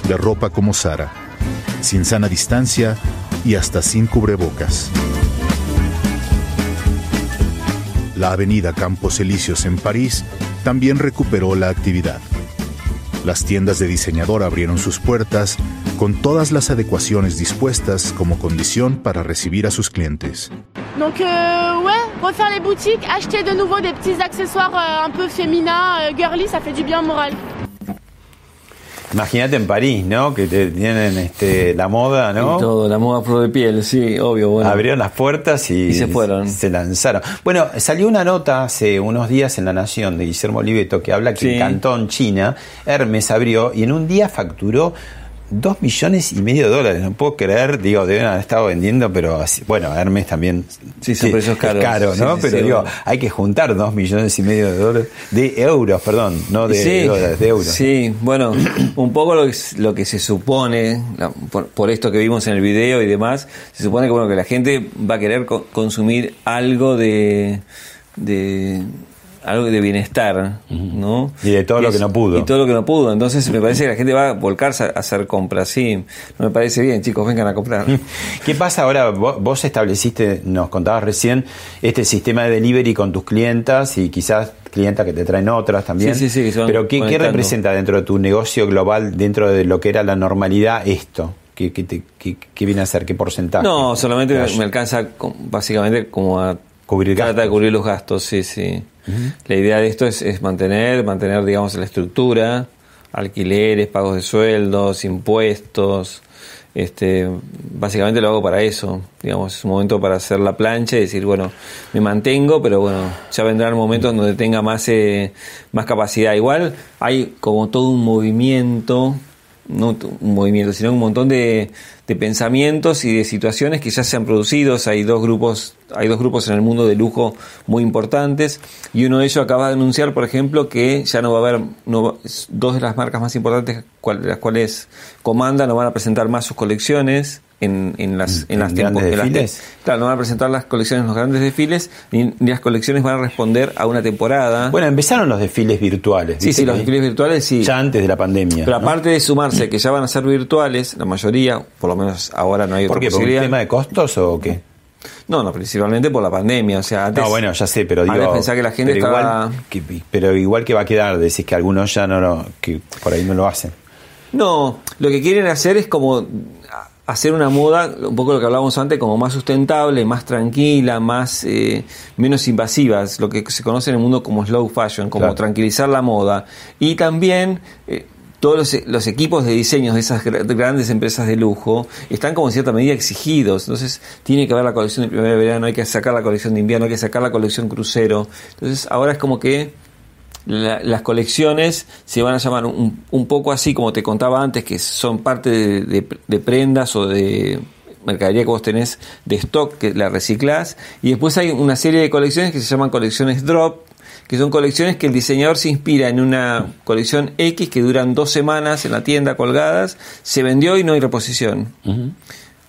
de ropa como Sara, sin sana distancia y hasta sin cubrebocas. La avenida Campos Elíseos en París también recuperó la actividad. Las tiendas de diseñador abrieron sus puertas con todas las adecuaciones dispuestas como condición para recibir a sus clientes. Donc euh, ouais, refaire les boutiques, acheter de nouveau des petits accessoires euh, un peu féminins, euh, girly, ça fait du bien moral. Imagínate en París, ¿no? Que te tienen este, la moda, ¿no? Y todo, la moda flor de piel, sí, obvio, bueno. Abrieron las puertas y, Y se fueron. Se lanzaron. Bueno, salió una nota hace unos días en La Nación de Guillermo Oliveto que habla que Sí. en Cantón, China, Hermes abrió y en un día facturó dos millones y medio de dólares. No puedo creer, digo, deben haber estado vendiendo, pero así- bueno, Hermes también. Sí, son precios es caros. caro, Sí, ¿no? sí, pero sí, digo, hay que juntar dos millones y medio de dólares, de euros, perdón, no de sí, dólares, de euros. Sí, bueno, un poco lo que, lo que se supone, por, por esto que vimos en el video y demás, se supone que bueno que la gente va a querer co- consumir algo de, de algo de bienestar, ¿no? Y de todo lo es- que no pudo. Y todo lo que no pudo. Entonces me parece que la gente va a volcarse a hacer compras, sí. No me parece bien, chicos, vengan a comprar. ¿Qué pasa ahora? Vos, estableciste, nos contabas recién, este sistema de delivery con tus clientas y quizás clientas que te traen otras también. Sí, sí, sí, Pero ¿qué, representa dentro de tu negocio global, dentro de lo que era la normalidad, esto? ¿Qué, qué, te- qué- qué viene a ser? ¿Qué porcentaje? No, solamente me, alcanza básicamente como a Cubrir trata gastos. de cubrir los gastos, sí, sí. La idea de esto es, es mantener, mantener, digamos, la estructura, alquileres, pagos de sueldos, impuestos. Este, básicamente lo hago para eso, digamos, es un momento para hacer la plancha y decir, bueno, me mantengo, pero bueno, ya vendrán momentos donde tenga más, eh, más capacidad. Igual hay como todo un movimiento no un movimiento, sino un montón de, de pensamientos y de situaciones que ya se han producido. Hay dos grupos, hay dos grupos en el mundo de lujo muy importantes y uno de ellos acaba de anunciar, por ejemplo, que ya no va a haber no dos de las marcas más importantes, cual- las cuales comandan, no van a presentar más sus colecciones. En, en las en, ¿En las grandes tempo- en las desfiles? claro no van a presentar las colecciones en los grandes desfiles ni, ni las colecciones van a responder a una temporada Bueno, empezaron los desfiles virtuales. sí sí los desfiles virtuales sí Ya antes de la pandemia. pero ¿no? aparte de sumarse que ya van a ser virtuales, la mayoría, por lo menos ahora no hay ¿Por otra qué? ¿Por un tema de costos o qué? No, no, principalmente por la pandemia. O sea, antes, no, bueno, ya sé, pero digo. antes pensaba que la gente pero estaba. Igual, que, pero igual que va a quedar, decís que algunos ya no lo. que por ahí no lo hacen. No, lo que quieren hacer es como hacer una moda, un poco lo que hablábamos antes, como más sustentable, más tranquila, más eh, menos invasivas, lo que se conoce en el mundo como slow fashion, como Claro. tranquilizar la moda. Y también eh, todos los, los equipos de diseño de esas gra- grandes empresas de lujo están como en cierta medida exigidos. Entonces tiene que haber la colección de primavera verano, hay que sacar la colección de invierno, hay que sacar la colección crucero. Entonces ahora es como que la- las colecciones se van a llamar un, un poco así como te contaba antes, que son parte de, de- de prendas o de mercadería que vos tenés de stock que la reciclás y después hay una serie de colecciones que se llaman colecciones drop que son colecciones que el diseñador se inspira en una colección X que duran dos semanas en la tienda colgadas, se vendió y no hay reposición.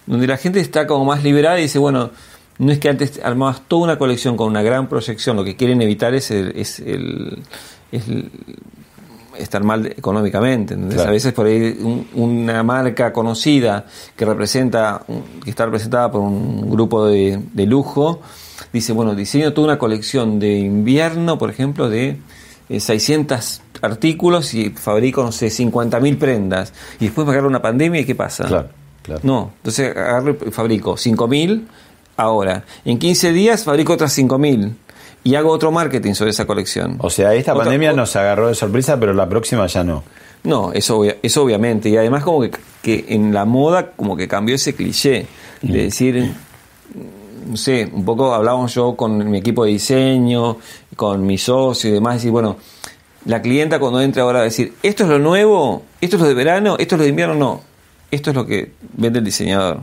Donde la gente está como más liberada y dice, bueno, no es que antes armabas toda una colección con una gran proyección, lo que quieren evitar es el, es el, es el- estar mal económicamente. Claro. A veces por ahí un- una marca conocida que representa, que está representada por un grupo de, de lujo, dice, bueno, diseño toda una colección de invierno, por ejemplo, de eh, 600 artículos y fabrico, no sé, 50.000 prendas. Y después me agarra una pandemia y ¿qué pasa? Claro, claro. No, entonces agarro y fabrico 5.000 ahora. En 15 días fabrico otras 5.000 y hago otro marketing sobre esa colección. O sea, esta Otra- pandemia nos agarró de sorpresa, pero la próxima ya no. No, eso, obvia- eso obviamente. Y además como que, que en la moda como que cambió ese cliché de decir, no sé, un poco hablábamos yo con mi equipo de diseño, con mi socio y demás, decir, bueno, la clienta cuando entra ahora a decir, esto es lo nuevo, esto es lo de verano, esto es lo de invierno, no. Esto es lo que vende el diseñador,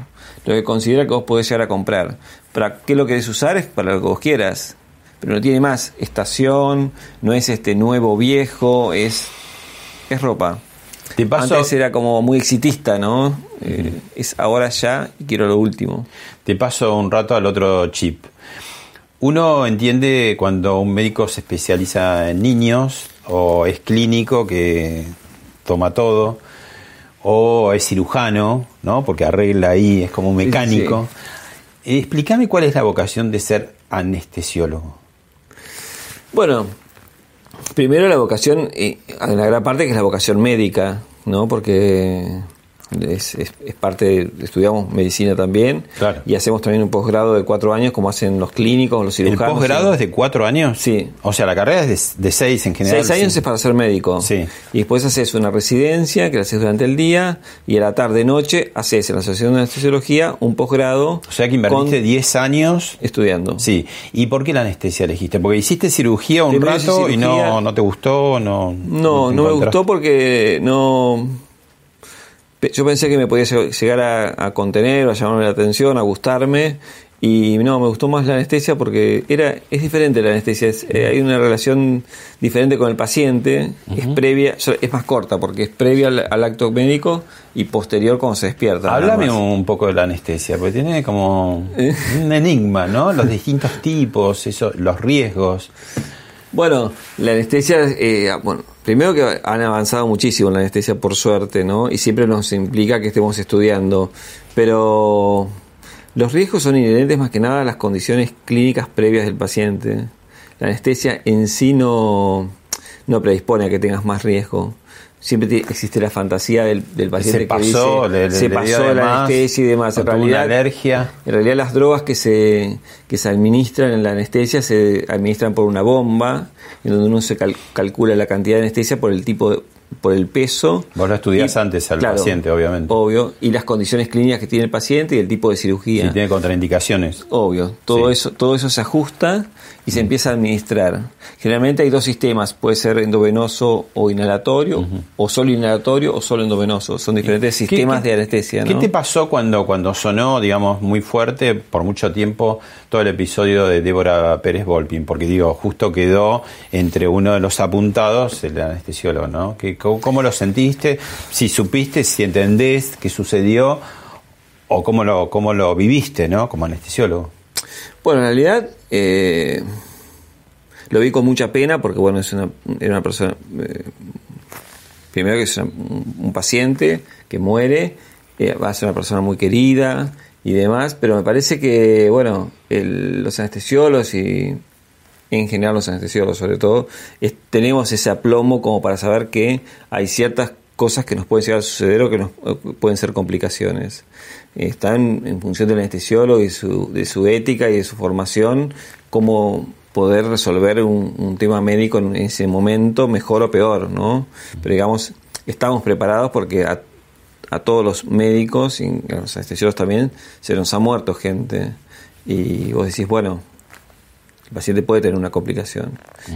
lo que considera que vos podés llegar a comprar. ¿Para qué lo querés usar? Es para lo que vos quieras. Pero no tiene más estación, no es este nuevo viejo, es es ropa. Te paso- Antes era como muy exitista, ¿no? Eh, es ahora ya y quiero lo último. Te paso un rato al otro chip. Uno entiende cuando un médico se especializa en niños o es clínico que toma todo o es cirujano, ¿no? Porque arregla ahí, es como un Sí, sí, mecánico. Eh, Explícame cuál es la vocación de ser anestesiólogo. Bueno, primero la vocación, hay una gran parte que es la vocación médica, ¿no? Porque es, es- es parte, de- estudiamos medicina también Claro. y hacemos también un posgrado de cuatro años como hacen los clínicos, los ¿El cirujanos. posgrado y- es de cuatro años? Sí. O sea, la carrera es de, de seis en general. Seis años sí. es para ser médico. Sí. Y después haces una residencia que la haces durante el día y a la tarde noche haces en la Asociación de Anestesiología un posgrado. O sea que invertiste con- 10 años. estudiando. Sí. ¿Y por qué la anestesia elegiste? Porque hiciste cirugía un Primero rato y no, no te gustó, no. No, te no me gustó porque no. Yo pensé que me podía lle- llegar a, a contener, a llamarme la atención, a gustarme. Y no, me gustó más la anestesia porque era es diferente la anestesia. es- eh, hay una relación diferente con el paciente. Es previa, es más corta porque es previa al, al acto médico y posterior cuando se despierta. Háblame un poco de la anestesia, porque tiene como Eh. un enigma, ¿no? Los distintos tipos, eso, los riesgos. Bueno, la anestesia, eh, bueno, primero que han avanzado muchísimo en la anestesia por suerte, ¿no? Y siempre nos implica que estemos estudiando, pero los riesgos son inherentes más que nada a las condiciones clínicas previas del paciente. La anestesia en sí no, no predispone a que tengas más riesgo siempre existe la fantasía del, paciente se pasó, que dice, se pasó la anestesia y demás. En realidad, alergia. en realidad las drogas que se, que se administran en la anestesia se administran por una bomba, en donde uno se calcula la cantidad de anestesia por el tipo de, por el peso. Vos lo estudiás antes al paciente, obviamente. Obvio, y las condiciones clínicas que tiene el paciente y el tipo de cirugía. Si tiene contraindicaciones. Obvio, todo eso todo eso se ajusta y se empieza a administrar. Generalmente hay dos sistemas, puede ser endovenoso o inhalatorio, o solo inhalatorio o solo endovenoso. Son diferentes sistemas de anestesia. ¿Qué te pasó cuando, cuando sonó, digamos, muy fuerte por mucho tiempo todo el episodio de Débora Pérez Volpin? Porque digo, justo quedó entre uno de los apuntados el anestesiólogo, ¿no? ¿Cómo lo sentiste? Si supiste, si entendés qué sucedió o cómo lo, cómo lo viviste, ¿no? Como anestesiólogo. Bueno, en realidad eh, lo vi con mucha pena porque, bueno, es una, era una persona, eh, primero que es un, paciente que muere, eh, va a ser una persona muy querida y demás, pero me parece que, bueno, los anestesiólogos y en general los anestesiólogos sobre todo, tenemos ese aplomo como para saber que hay ciertas cosas que nos pueden llegar a suceder o que nos pueden ser complicaciones están en función del anestesiólogo y su, de su ética y de su formación, cómo poder resolver un, tema médico en ese momento mejor o peor, ¿no? Pero digamos, estamos preparados porque a, a todos los médicos y a los anestesiólogos también se nos ha muerto gente. Y vos decís, bueno, el paciente puede tener una complicación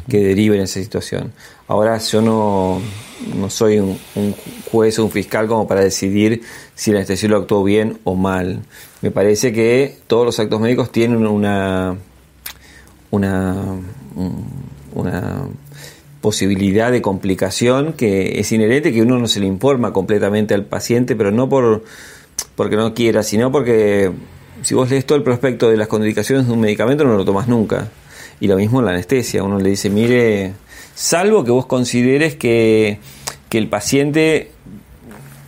que derive en esa situación. Ahora yo no, no soy un, juez o un fiscal como para decidir si el anestesiólogo actuó bien o mal. Me parece que todos los actos médicos tienen una, una, una posibilidad de complicación que es inherente, que uno no se le informa completamente al paciente, pero no por porque no quiera, sino porque si vos lees todo el prospecto de las contraindicaciones de un medicamento no lo tomas nunca. Y lo mismo en la anestesia, uno le dice, mire, salvo que vos consideres que, el paciente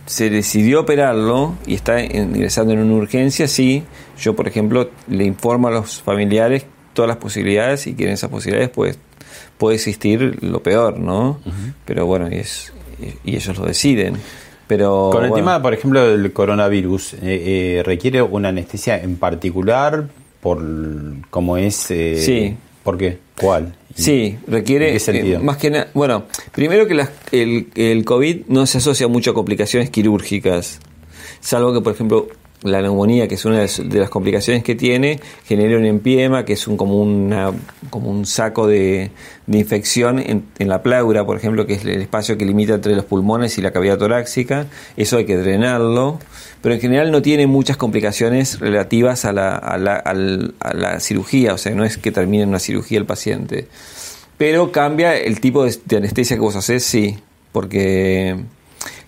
se decidió operarlo y está ingresando en una urgencia, sí, yo por ejemplo le informo a los familiares todas las posibilidades y que en esas posibilidades pues, puede existir lo peor, ¿no? Pero bueno, y, es, y ellos lo deciden. Pero, Con el tema, por ejemplo, del coronavirus, eh, eh, ¿requiere una anestesia en particular por cómo es eh, sí. ¿Por qué? ¿Cuál? Sí, requiere eh, más que nada, bueno, primero que el, el COVID no se asocia mucho a complicaciones quirúrgicas, salvo que, por ejemplo, la neumonía, que es una de las complicaciones que tiene, genera un empiema, que es un, como, como un saco de, infección en, la pleura, por ejemplo, que es el espacio que limita entre los pulmones y la cavidad torácica. Eso hay que drenarlo, pero en general no tiene muchas complicaciones relativas a la, a la, cirugía, o sea, no es que termine una cirugía el paciente. Pero cambia el tipo de, de anestesia que vos haces, sí, porque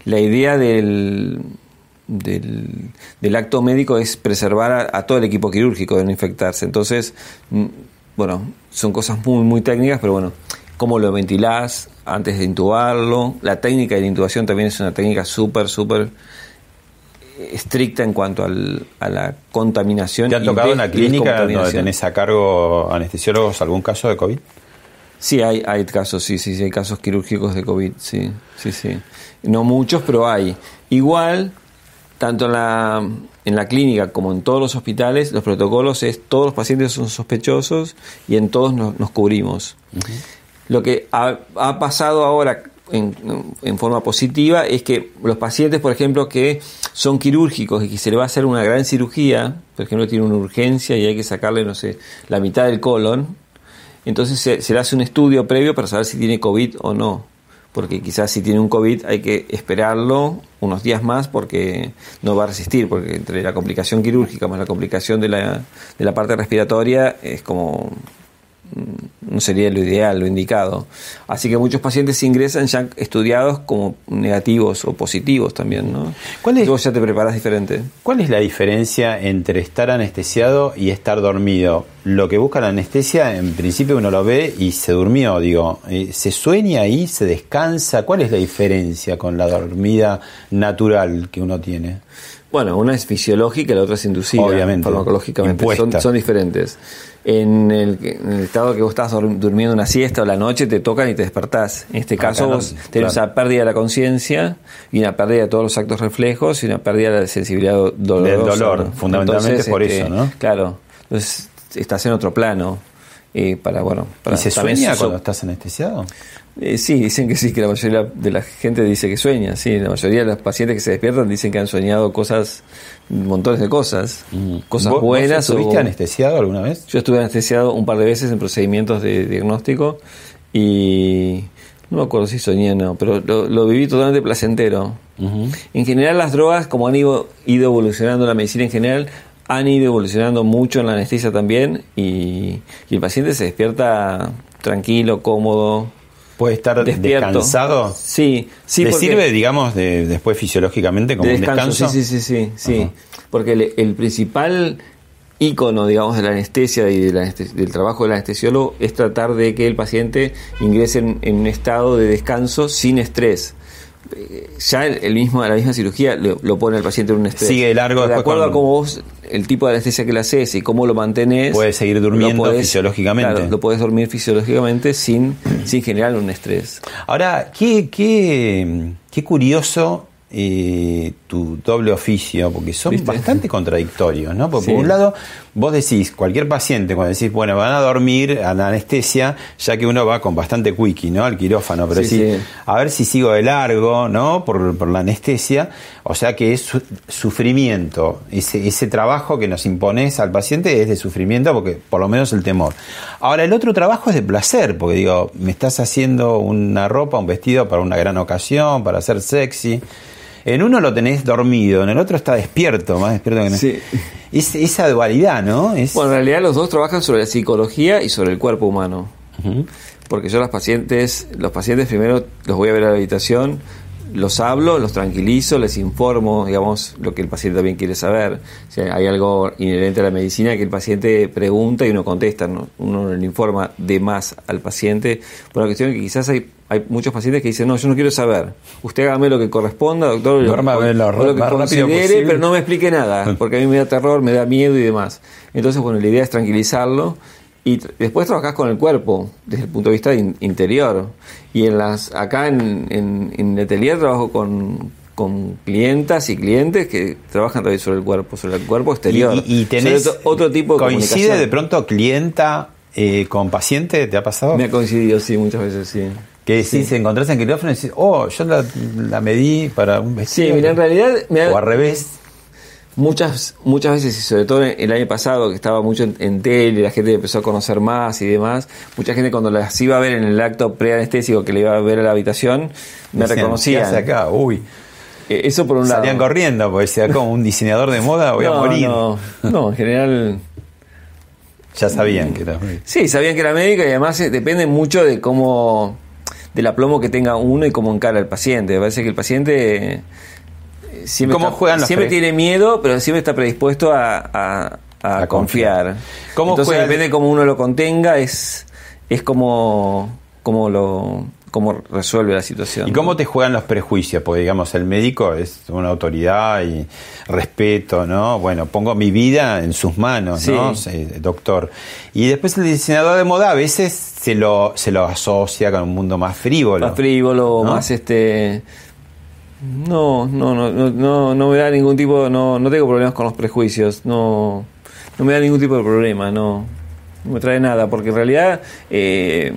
la idea del del, del, acto médico es preservar a, todo el equipo quirúrgico de no infectarse. Entonces, mm, bueno, son cosas muy, muy técnicas, pero bueno, cómo lo ventilás antes de intubarlo. La técnica de la intubación también es una técnica súper, súper estricta en cuanto al, a la contaminación. ¿Te ha tocado en la clínica donde tenés a cargo anestesiólogos algún caso de COVID? Sí, hay, hay casos, sí, sí, sí, hay casos quirúrgicos de COVID, sí, sí, sí. No muchos, pero hay. Igual, tanto en la, en la clínica como en todos los hospitales, los protocolos es todos los pacientes son sospechosos y en todos nos, cubrimos. Lo que ha, pasado ahora en, en, forma positiva es que los pacientes, por ejemplo, que son quirúrgicos y que se le va a hacer una gran cirugía, por ejemplo, tiene una urgencia y hay que sacarle, no sé, la mitad del colon, entonces se, se le hace un estudio previo para saber si tiene COVID o no porque quizás si tiene un COVID hay que esperarlo unos días más porque no va a resistir, porque entre la complicación quirúrgica más la complicación de la, de la parte respiratoria es como no sería lo ideal, lo indicado. Así que muchos pacientes ingresan ya estudiados como negativos o positivos también, ¿no? ¿Cuál es- Vos ya te preparas diferente. ¿Cuál es la diferencia entre estar anestesiado y estar dormido? Lo que busca la anestesia, en principio uno lo ve y se durmió, digo. Eh, ¿Se sueña ahí? ¿Se descansa? ¿Cuál es la diferencia con la dormida natural que uno tiene? Bueno, una es fisiológica y la otra es inducida, Obviamente. farmacológicamente. Son, diferentes. En el, en el estado que vos estás dur- durmiendo una siesta o la noche, te tocan y te despertás. En este Acá caso, no, vos tenés claro. una pérdida de la conciencia y una pérdida de todos los actos reflejos y una pérdida de la sensibilidad do- dolorosa. Del dolor, ¿no? fundamentalmente por eso, ¿no? Claro. Entonces, estás en otro plano. eh, para, bueno, para ¿Y se sueña cuando estás anestesiado? Eh, sí, dicen que sí, que la mayoría de la gente dice que sueña, sí, la mayoría de los pacientes que se despiertan dicen que han soñado cosas, montones de cosas, cosas Mm. ¿Vos- buenas. ¿Vos estuviste o- anestesiado alguna vez? Yo estuve anestesiado un par de veces en procedimientos de diagnóstico y no me acuerdo si soñé o no, pero lo, lo viví totalmente placentero. En general las drogas, como han ido, ido evolucionando la medicina en general, han ido evolucionando mucho en la anestesia también y, y el paciente se despierta tranquilo, cómodo. ¿Puede estar Despierto. descansado? Sí, sí. ¿Le sirve, digamos, de, después fisiológicamente como de un descanso? Sí, sí, sí, sí. Porque el, el principal ícono, digamos, de la anestesia y de la del trabajo del anestesiólogo es tratar de que el paciente ingrese en, en un estado de descanso sin estrés. Eh, Ya el, mismo, la misma cirugía lo, lo pone al paciente en un estrés. Sigue largo De acuerdo con- a cómo vos, el tipo de anestesia que le haces y cómo lo mantenés. Puede seguir durmiendo podés- fisiológicamente. claro, lo puedes dormir fisiológicamente sin, sin generar un estrés. Ahora, qué, qué, qué curioso eh, tu doble oficio, porque son ¿Viste? bastante contradictorios, ¿no? Porque Sí. por un lado, vos decís, cualquier paciente, cuando decís, bueno, van a dormir a la anestesia, ya que uno va con bastante quickie, ¿no? Al quirófano, pero Sí, decís, sí. a ver si sigo de largo, ¿no? Por, por la anestesia, o sea que es su- sufrimiento, ese, ese trabajo que nos impones al paciente es de sufrimiento, porque por lo menos el temor. Ahora, el otro trabajo es de placer, porque digo, me estás haciendo una ropa, un vestido para una gran ocasión, para ser sexy. En uno lo tenés dormido, en el otro está despierto, más despierto que no. Sí. Es, esa dualidad, ¿no? Es, Bueno, en realidad los dos trabajan sobre la psicología y sobre el cuerpo humano. Porque yo a los pacientes, los pacientes primero los voy a ver a la habitación, los hablo, los tranquilizo, les informo, digamos, lo que el paciente también quiere saber. O sea, hay algo inherente a la medicina que el paciente pregunta y uno contesta, ¿no? uno no le informa de más al paciente. Por la cuestión que quizás hay, hay muchos pacientes que dicen, no, yo no quiero saber. Usted hágame lo que corresponda, doctor, lo o lo que considere, pero no me explique nada, porque a mí me da terror, me da miedo y demás. Entonces, bueno, la idea es tranquilizarlo y después trabajás con el cuerpo desde el punto de vista in- interior. Y en las acá en, en, en trabajo con, con clientas y clientes que trabajan también sobre el cuerpo, sobre el cuerpo exterior. y, y tenés, Sobre otro, tipo de ¿Coincide de pronto clienta eh, con paciente? ¿Te ha pasado? Me ha coincidido, sí, muchas veces, sí. Que decís, Sí. encontrás en quirófano y decís, oh, yo la, la medí para un vestido. Sí, mira, en realidad me ha- O al revés. Muchas, muchas veces, y sobre todo el año pasado, que estaba mucho en, en tele, la gente empezó a conocer más y demás, mucha gente cuando las iba a ver en el acto preanestésico que le iba a ver a la habitación, me Decían, reconocían. ¿qué hace acá? Uy. Eh, Eso por un lado. Salían corriendo, porque decía, como un diseñador de moda, voy a morir. No, no, en general Ya sabían que era. Sí, sabían que era médica y además eh, depende mucho de cómo, del aplomo que tenga uno y cómo encara el paciente. Me parece que el paciente eh, siempre, ¿Cómo está- juegan siempre pre- tiene miedo, pero siempre está predispuesto a, a- a A confiar. confiar. ¿Cómo Entonces juega el- depende de cómo uno lo contenga, es, es como, como lo cómo resuelve la situación. ¿Y cómo te juegan los prejuicios? Porque, digamos, el médico es una autoridad y respeto, ¿no? Bueno, pongo mi vida en sus manos, ¿no? Sí, doctor. Y después el diseñador de moda a veces se lo, se lo asocia con un mundo más frívolo. más frívolo, ¿no? más este no, no, no, no, no, me da ningún tipo, no, no tengo problemas con los prejuicios, no, no me da ningún tipo de problema, no, no me trae nada, porque en realidad eh,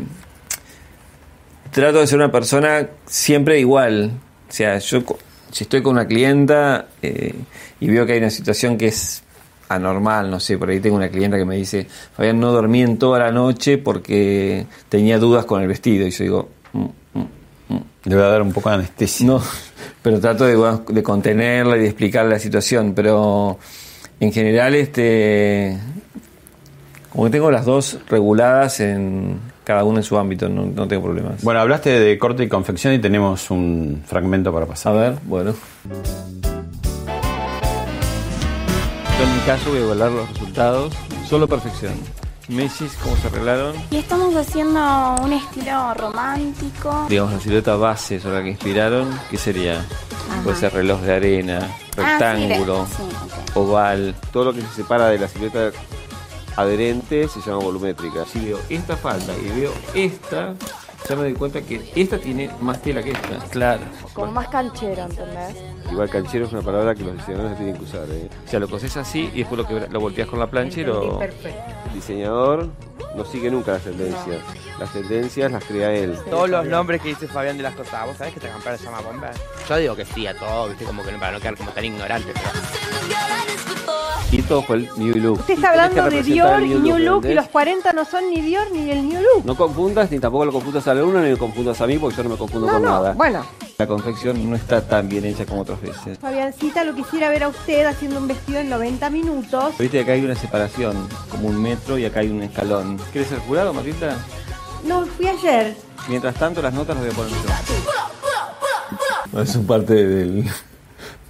trato de ser una persona siempre igual, o sea, yo si estoy con una clienta eh, y veo que hay una situación que es anormal, no sé, por ahí tengo una clienta que me dice, Fabián, no dormí en toda la noche porque tenía dudas con el vestido, y yo digo, "Mm, mm, Le voy a dar un poco de anestesia. no, pero trato de, bueno, de contenerla y de explicarle la situación, pero en general, este, como que tengo las dos reguladas en cada uno en su ámbito, no, no tengo problemas. Bueno, hablaste de corte y confección y tenemos un fragmento para pasar. A ver, bueno. Yo en mi caso voy a evaluar los resultados, solo perfección. Messi, cómo se arreglaron. Y estamos haciendo un estilo romántico. Digamos, la silueta base sobre la que inspiraron, ¿qué sería? Puede ser reloj de arena, Ah, rectángulo, sí, oval. Todo lo que se separa de la silueta adherente se llama volumétrica. Si veo esta falda y veo esta, ya me doy cuenta que esta tiene más tela que esta. Claro. Como más canchero, ¿entendés? Igual canchero es una palabra que los diseñadores tienen que usar. ¿eh? O sea, lo coses así y después lo, que, lo volteas con la plancha y lo... Perfecto. El diseñador no sigue nunca las tendencias. Las tendencias las crea él. Todos los nombres que dice Fabián de las cosas, ¿vos sabés que esta campana se llama Bomber? Yo digo que sí a todo, viste, como que no, para no quedar como tan ignorante, pero... Y todo fue el New Look. Usted Y está hablando de Dior y New Look y los 40 no son ni Dior ni el New Look. No confundas ni tampoco lo confundas al alumno ni me confundas a mí porque yo no me confundo No, con no, nada. bueno. La confección no está tan bien hecha como otras veces. Fabiancita, lo quisiera ver a usted haciendo un vestido en 90 minutos. Viste que acá hay una separación, como un metro y acá hay un escalón. ¿Quieres ser jurado, Matilda? No, fui ayer. Mientras tanto, las notas las voy a poner yo. Es un parte del,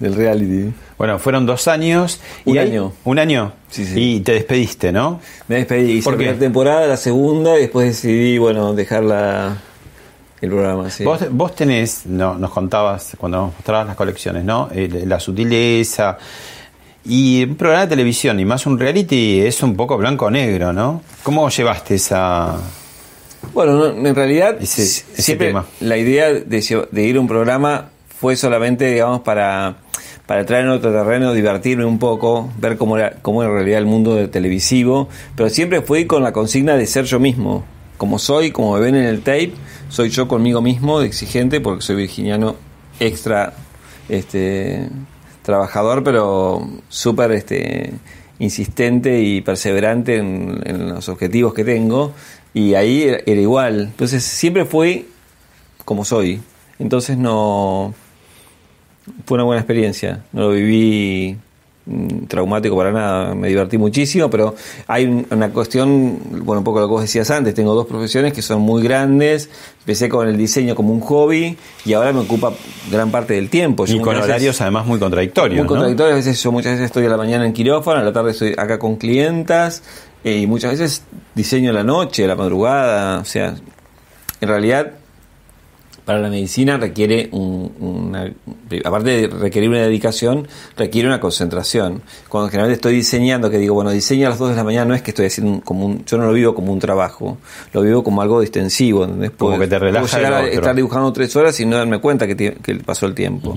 del reality. Bueno, fueron dos años. Un y año. un año. Sí, sí. Y te despediste, ¿no? Me despedí, hice ¿Por la qué? primera temporada, la segunda, y después decidí, bueno, dejar la, el programa. Sí. Vos, vos tenés, no, nos contabas cuando nos mostrabas las colecciones, ¿no? El- la sutileza. Y un programa de televisión y más un reality es un poco blanco o negro, ¿no? ¿Cómo llevaste esa, Bueno, no, en realidad Ese- si- ese siempre tema. la idea de, de ir a un programa fue solamente, digamos, para, para entrar en otro terreno, divertirme un poco, ver cómo era, cómo era en realidad el mundo televisivo, pero siempre fui con la consigna de ser yo mismo. Como soy, como me ven en el tape, soy yo conmigo mismo, de exigente, porque soy virginiano extra este trabajador, pero súper este insistente y perseverante en, los objetivos que tengo. Y ahí era igual. Entonces siempre fui como soy. Entonces no... Fue una buena experiencia. No lo viví mm, traumático para nada. Me divertí muchísimo, pero hay un- una cuestión, bueno, un poco lo que vos decías antes. Tengo dos profesiones que son muy grandes. Empecé con el diseño como un hobby y ahora me ocupa gran parte del tiempo. Yo y con veces- horarios además muy contradictorios, muy ¿no? contradictorio. A veces yo muchas veces estoy a la mañana en quirófano, a la tarde estoy acá con clientas eh, y muchas veces diseño a la noche, a la madrugada. O sea, en realidad para la medicina requiere un- una, aparte de requerir una dedicación, requiere una concentración. Cuando generalmente estoy diseñando, que digo, bueno, diseño a las 2 de la mañana, no es que estoy haciendo un, como un, yo no lo vivo como un trabajo, lo vivo como algo distensivo, ¿entendés? Como que te relaja puedo llegar a estar dibujando tres horas y no darme cuenta que pasó el tiempo.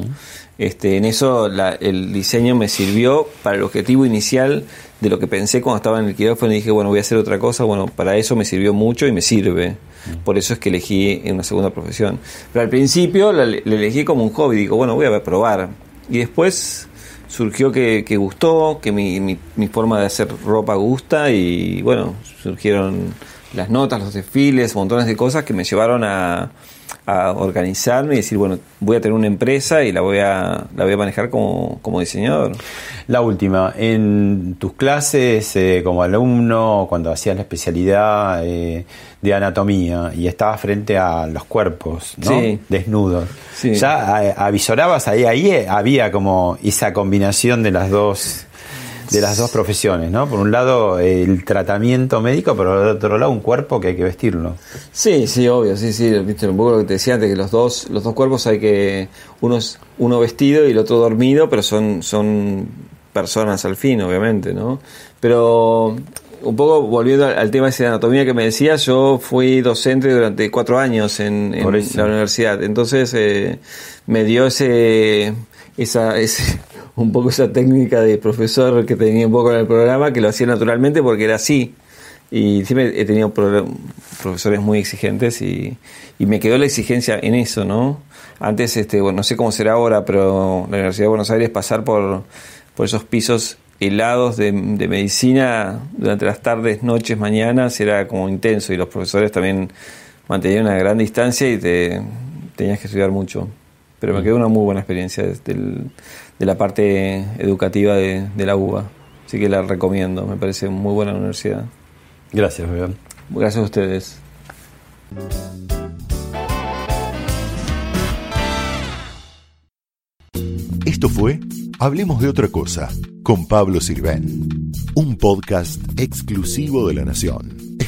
Este, en eso la- el diseño me sirvió para el objetivo inicial de lo que pensé cuando estaba en el quirófano y dije, bueno, voy a hacer otra cosa. Bueno, para eso me sirvió mucho y me sirve. Por eso es que elegí una segunda profesión. Pero al principio la, elegí como un hobby. Digo, bueno, voy a probar. Y después surgió que, que gustó, que mi, mi, mi forma de hacer ropa gusta y bueno, surgieron las notas, los desfiles, montones de cosas que me llevaron a, a organizarme y decir, bueno, voy a tener una empresa y la voy a, la voy a manejar como, como diseñador. La última, en tus clases eh, como alumno, cuando hacías la especialidad eh, de anatomía y estabas frente a los cuerpos, ¿no? Sí. Desnudos. Sí. Ya eh, avisorabas ahí, ahí eh, había como esa combinación de las dos de las dos profesiones, ¿no? Por un lado el tratamiento médico, pero por otro lado un cuerpo que hay que vestirlo. Sí, sí, obvio, sí, sí, viste un poco lo que te decía antes, que los dos, los dos cuerpos hay que, uno es uno vestido y el otro dormido, pero son, son personas al fin, obviamente, ¿no? Pero un poco volviendo al, tema ese de anatomía que me decías, yo fui docente durante cuatro años en, en la universidad, entonces eh, me dio ese, esa, ese, un poco esa técnica de profesor que tenía un poco en el programa, que lo hacía naturalmente porque era así. Y siempre he tenido pro- profesores muy exigentes y, y me quedó la exigencia en eso, ¿no? Antes, este, bueno, no sé cómo será ahora, pero la Universidad de Buenos Aires pasar por, por esos pisos helados de, de medicina durante las tardes, noches, mañanas era como intenso y los profesores también mantenían una gran distancia y te tenías que estudiar mucho. Pero me quedó una muy buena experiencia desde el- de la parte educativa de, de la UBA. Así que la recomiendo, me parece muy buena universidad. Gracias, Fabián. Gracias a ustedes. Esto fue Hablemos de otra cosa con Pablo Sirven, un podcast exclusivo de La Nación.